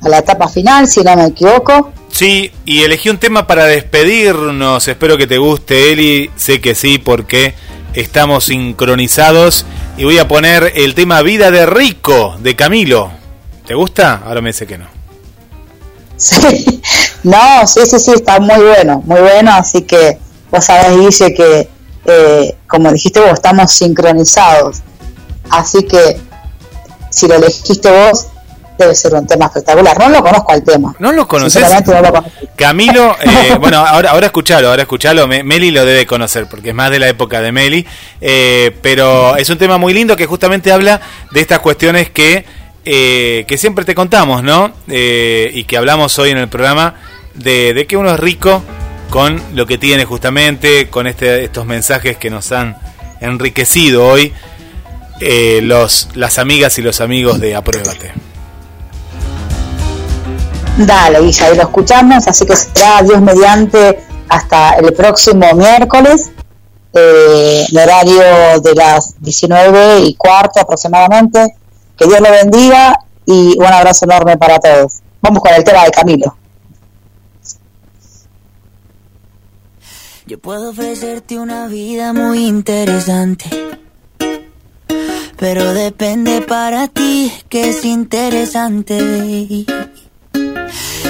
[SPEAKER 2] a la etapa final, si no me equivoco.
[SPEAKER 1] Sí, y elegí un tema para despedirnos. Espero que te guste, Eli. Sé que sí, porque estamos sincronizados. Y voy a poner el tema Vida de Rico de Camilo. ¿Te gusta? Ahora me dice que no.
[SPEAKER 2] Sí, no, sí, sí, sí, está muy bueno, muy bueno. Así que vos sabés, dice que, eh, como dijiste vos, estamos sincronizados. Así que si lo elegiste vos, debe ser un tema espectacular. No lo conozco al tema.
[SPEAKER 1] ¿No lo conoces? Camilo, eh, bueno, ahora, ahora escuchalo, ahora escuchalo. Meli lo debe conocer porque es más de la época de Meli. Eh, pero es un tema muy lindo que justamente habla de estas cuestiones que, eh, que siempre te contamos, ¿no? y que hablamos hoy en el programa de, que uno es rico con lo que tiene justamente, con este, estos mensajes que nos han enriquecido hoy. los, las amigas y los amigos de Apruébate.
[SPEAKER 2] Dale, y ahí lo escuchamos, así que será Dios mediante hasta el próximo miércoles, eh, el horario de las 19 y cuarto aproximadamente. Que Dios lo bendiga y un abrazo enorme para todos. Vamos con el tema de Camilo.
[SPEAKER 3] Yo puedo ofrecerte una vida muy interesante, pero depende para ti que es interesante.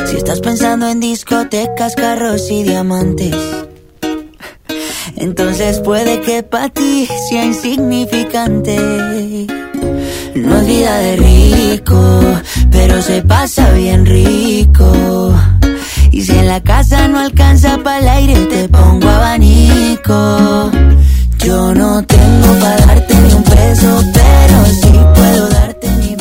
[SPEAKER 3] Si estás pensando en discotecas, carros y diamantes, entonces puede que para ti sea insignificante. No es vida de rico, pero se pasa bien rico. Y si en la casa no alcanza para el aire, te pongo abanico. Yo no tengo para darte ni un peso, pero sí puedo darte mis